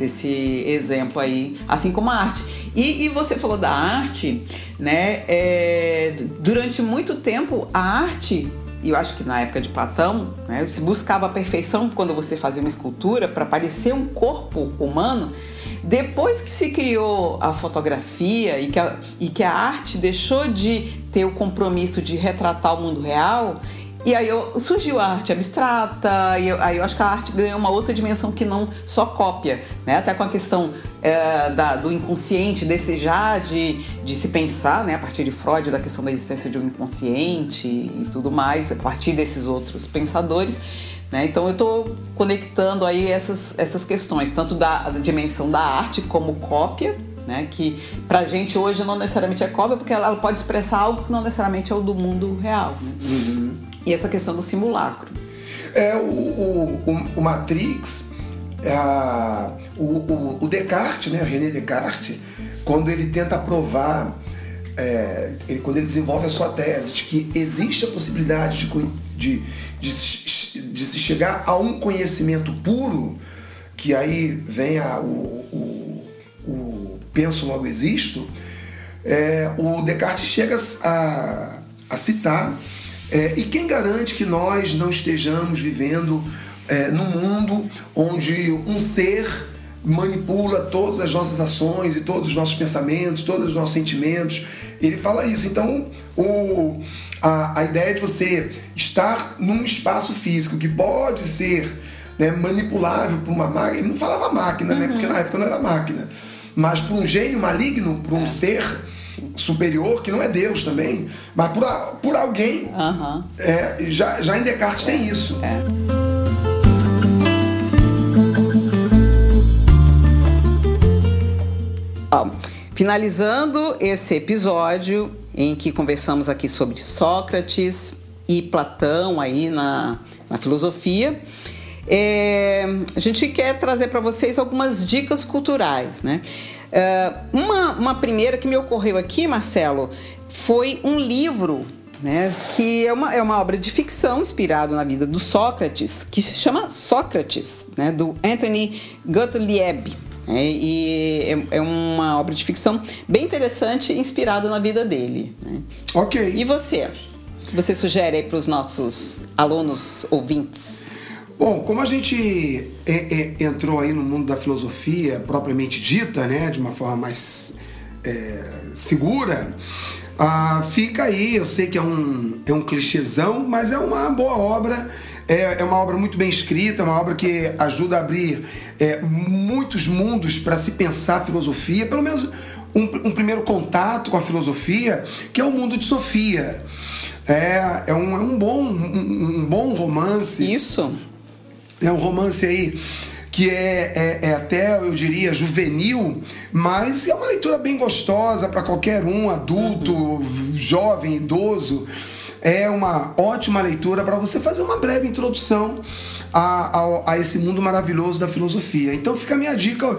desse exemplo aí, assim como a arte. E, e você falou da arte, né? É, durante muito tempo a arte e eu acho que na época de Platão, né, se buscava a perfeição quando você fazia uma escultura para parecer um corpo humano. Depois que se criou a fotografia e que a, e que a arte deixou de ter o compromisso de retratar o mundo real, e aí eu, surgiu a arte abstrata, e eu, aí eu acho que a arte ganhou uma outra dimensão que não só cópia, né? Até com a questão é, da, do inconsciente, desejar de, de se pensar, né? A partir de Freud, da questão da existência de um inconsciente e tudo mais, a partir desses outros pensadores. Né? Então eu estou conectando aí essas, essas questões, tanto da, da dimensão da arte como cópia, né? Que pra gente hoje não necessariamente é cópia, porque ela, pode expressar algo que não necessariamente é o do mundo real. Né? Uhum e essa questão do simulacro. É, o, o, o Matrix, a, o, o, Descartes, né, o René Descartes, quando ele tenta provar, é, ele, quando ele desenvolve a sua tese de que existe a possibilidade de, de, de, de se chegar a um conhecimento puro, que aí vem a, o, o, o penso logo existo, é, o Descartes chega a, a citar é, e quem garante que nós não estejamos vivendo é, num mundo onde um ser manipula todas as nossas ações e todos os nossos pensamentos, todos os nossos sentimentos? Ele fala isso. Então, o, a, a ideia de você estar num espaço físico que pode ser né, manipulável por uma máquina, ele não falava máquina, uhum. né, porque na época não era máquina, mas por um gênio maligno, por um é. ser superior, que não é Deus também, mas por, por alguém. Uhum. É, já, já em Descartes tem isso. É. finalizando esse episódio em que conversamos aqui sobre Sócrates e Platão aí na, na filosofia, é, a gente quer trazer para vocês algumas dicas culturais, né? Uh, uma, uma primeira que me ocorreu aqui, Marcelo, foi um livro né, que é uma, é uma obra de ficção inspirado na vida do Sócrates, que se chama Sócrates, né, do Anthony Gottlieb. É, e é, é, uma obra de ficção bem interessante, inspirada na vida dele. Né? Ok. E você? Você sugere aí para os nossos alunos ouvintes? Bom, como a gente é, é, entrou aí no mundo da filosofia propriamente dita, né, de uma forma mais é, segura, ah, fica aí. Eu sei que é um, é um clichêzão, mas é uma boa obra. É, é uma obra muito bem escrita, uma obra que ajuda a abrir é, muitos mundos para se pensar filosofia, pelo menos um, um, primeiro contato com a filosofia, que é o mundo de Sofia. É, é, um, é um, bom, um, um bom romance. Isso é um romance aí que é, é, é, até, eu diria, juvenil, mas é uma leitura bem gostosa para qualquer um, adulto, uhum. jovem, idoso. É uma ótima leitura para você fazer uma breve introdução a, a, a, esse mundo maravilhoso da filosofia. Então fica a minha dica.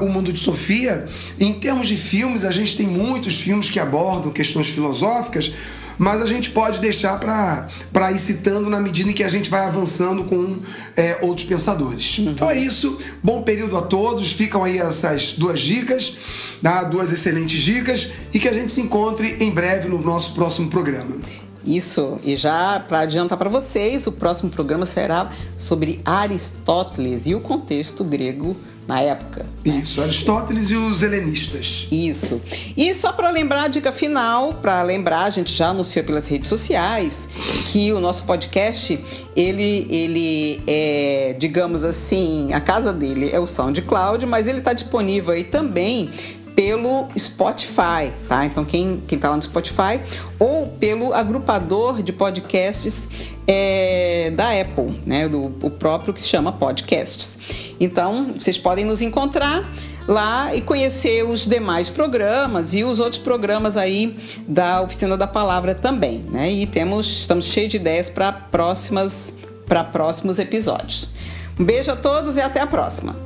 O mundo de Sofia, em termos de filmes, a gente tem muitos filmes que abordam questões filosóficas, mas a gente pode deixar para ir citando na medida em que a gente vai avançando com é, outros pensadores. Uhum. Então é isso. Bom período a todos. Ficam aí essas duas dicas, tá? duas excelentes dicas, e que a gente se encontre em breve no nosso próximo programa. Isso, e já para adiantar para vocês, o próximo programa será sobre Aristóteles e o contexto grego na época. Isso, Aristóteles e os helenistas. Isso. E só para lembrar a dica final, para lembrar, a gente já anunciou pelas redes sociais que o nosso podcast, ele, ele é, digamos assim, a casa dele é o SoundCloud, mas ele está disponível aí também pelo Spotify, tá? Então quem quem tá lá no Spotify ou pelo agrupador de podcasts é, da Apple, né? Do, o próprio que se chama Podcasts. Então vocês podem nos encontrar lá e conhecer os demais programas e os outros programas aí da Oficina da Palavra também, né? E temos estamos cheios de ideias para próximas para próximos episódios. Um beijo a todos e até a próxima.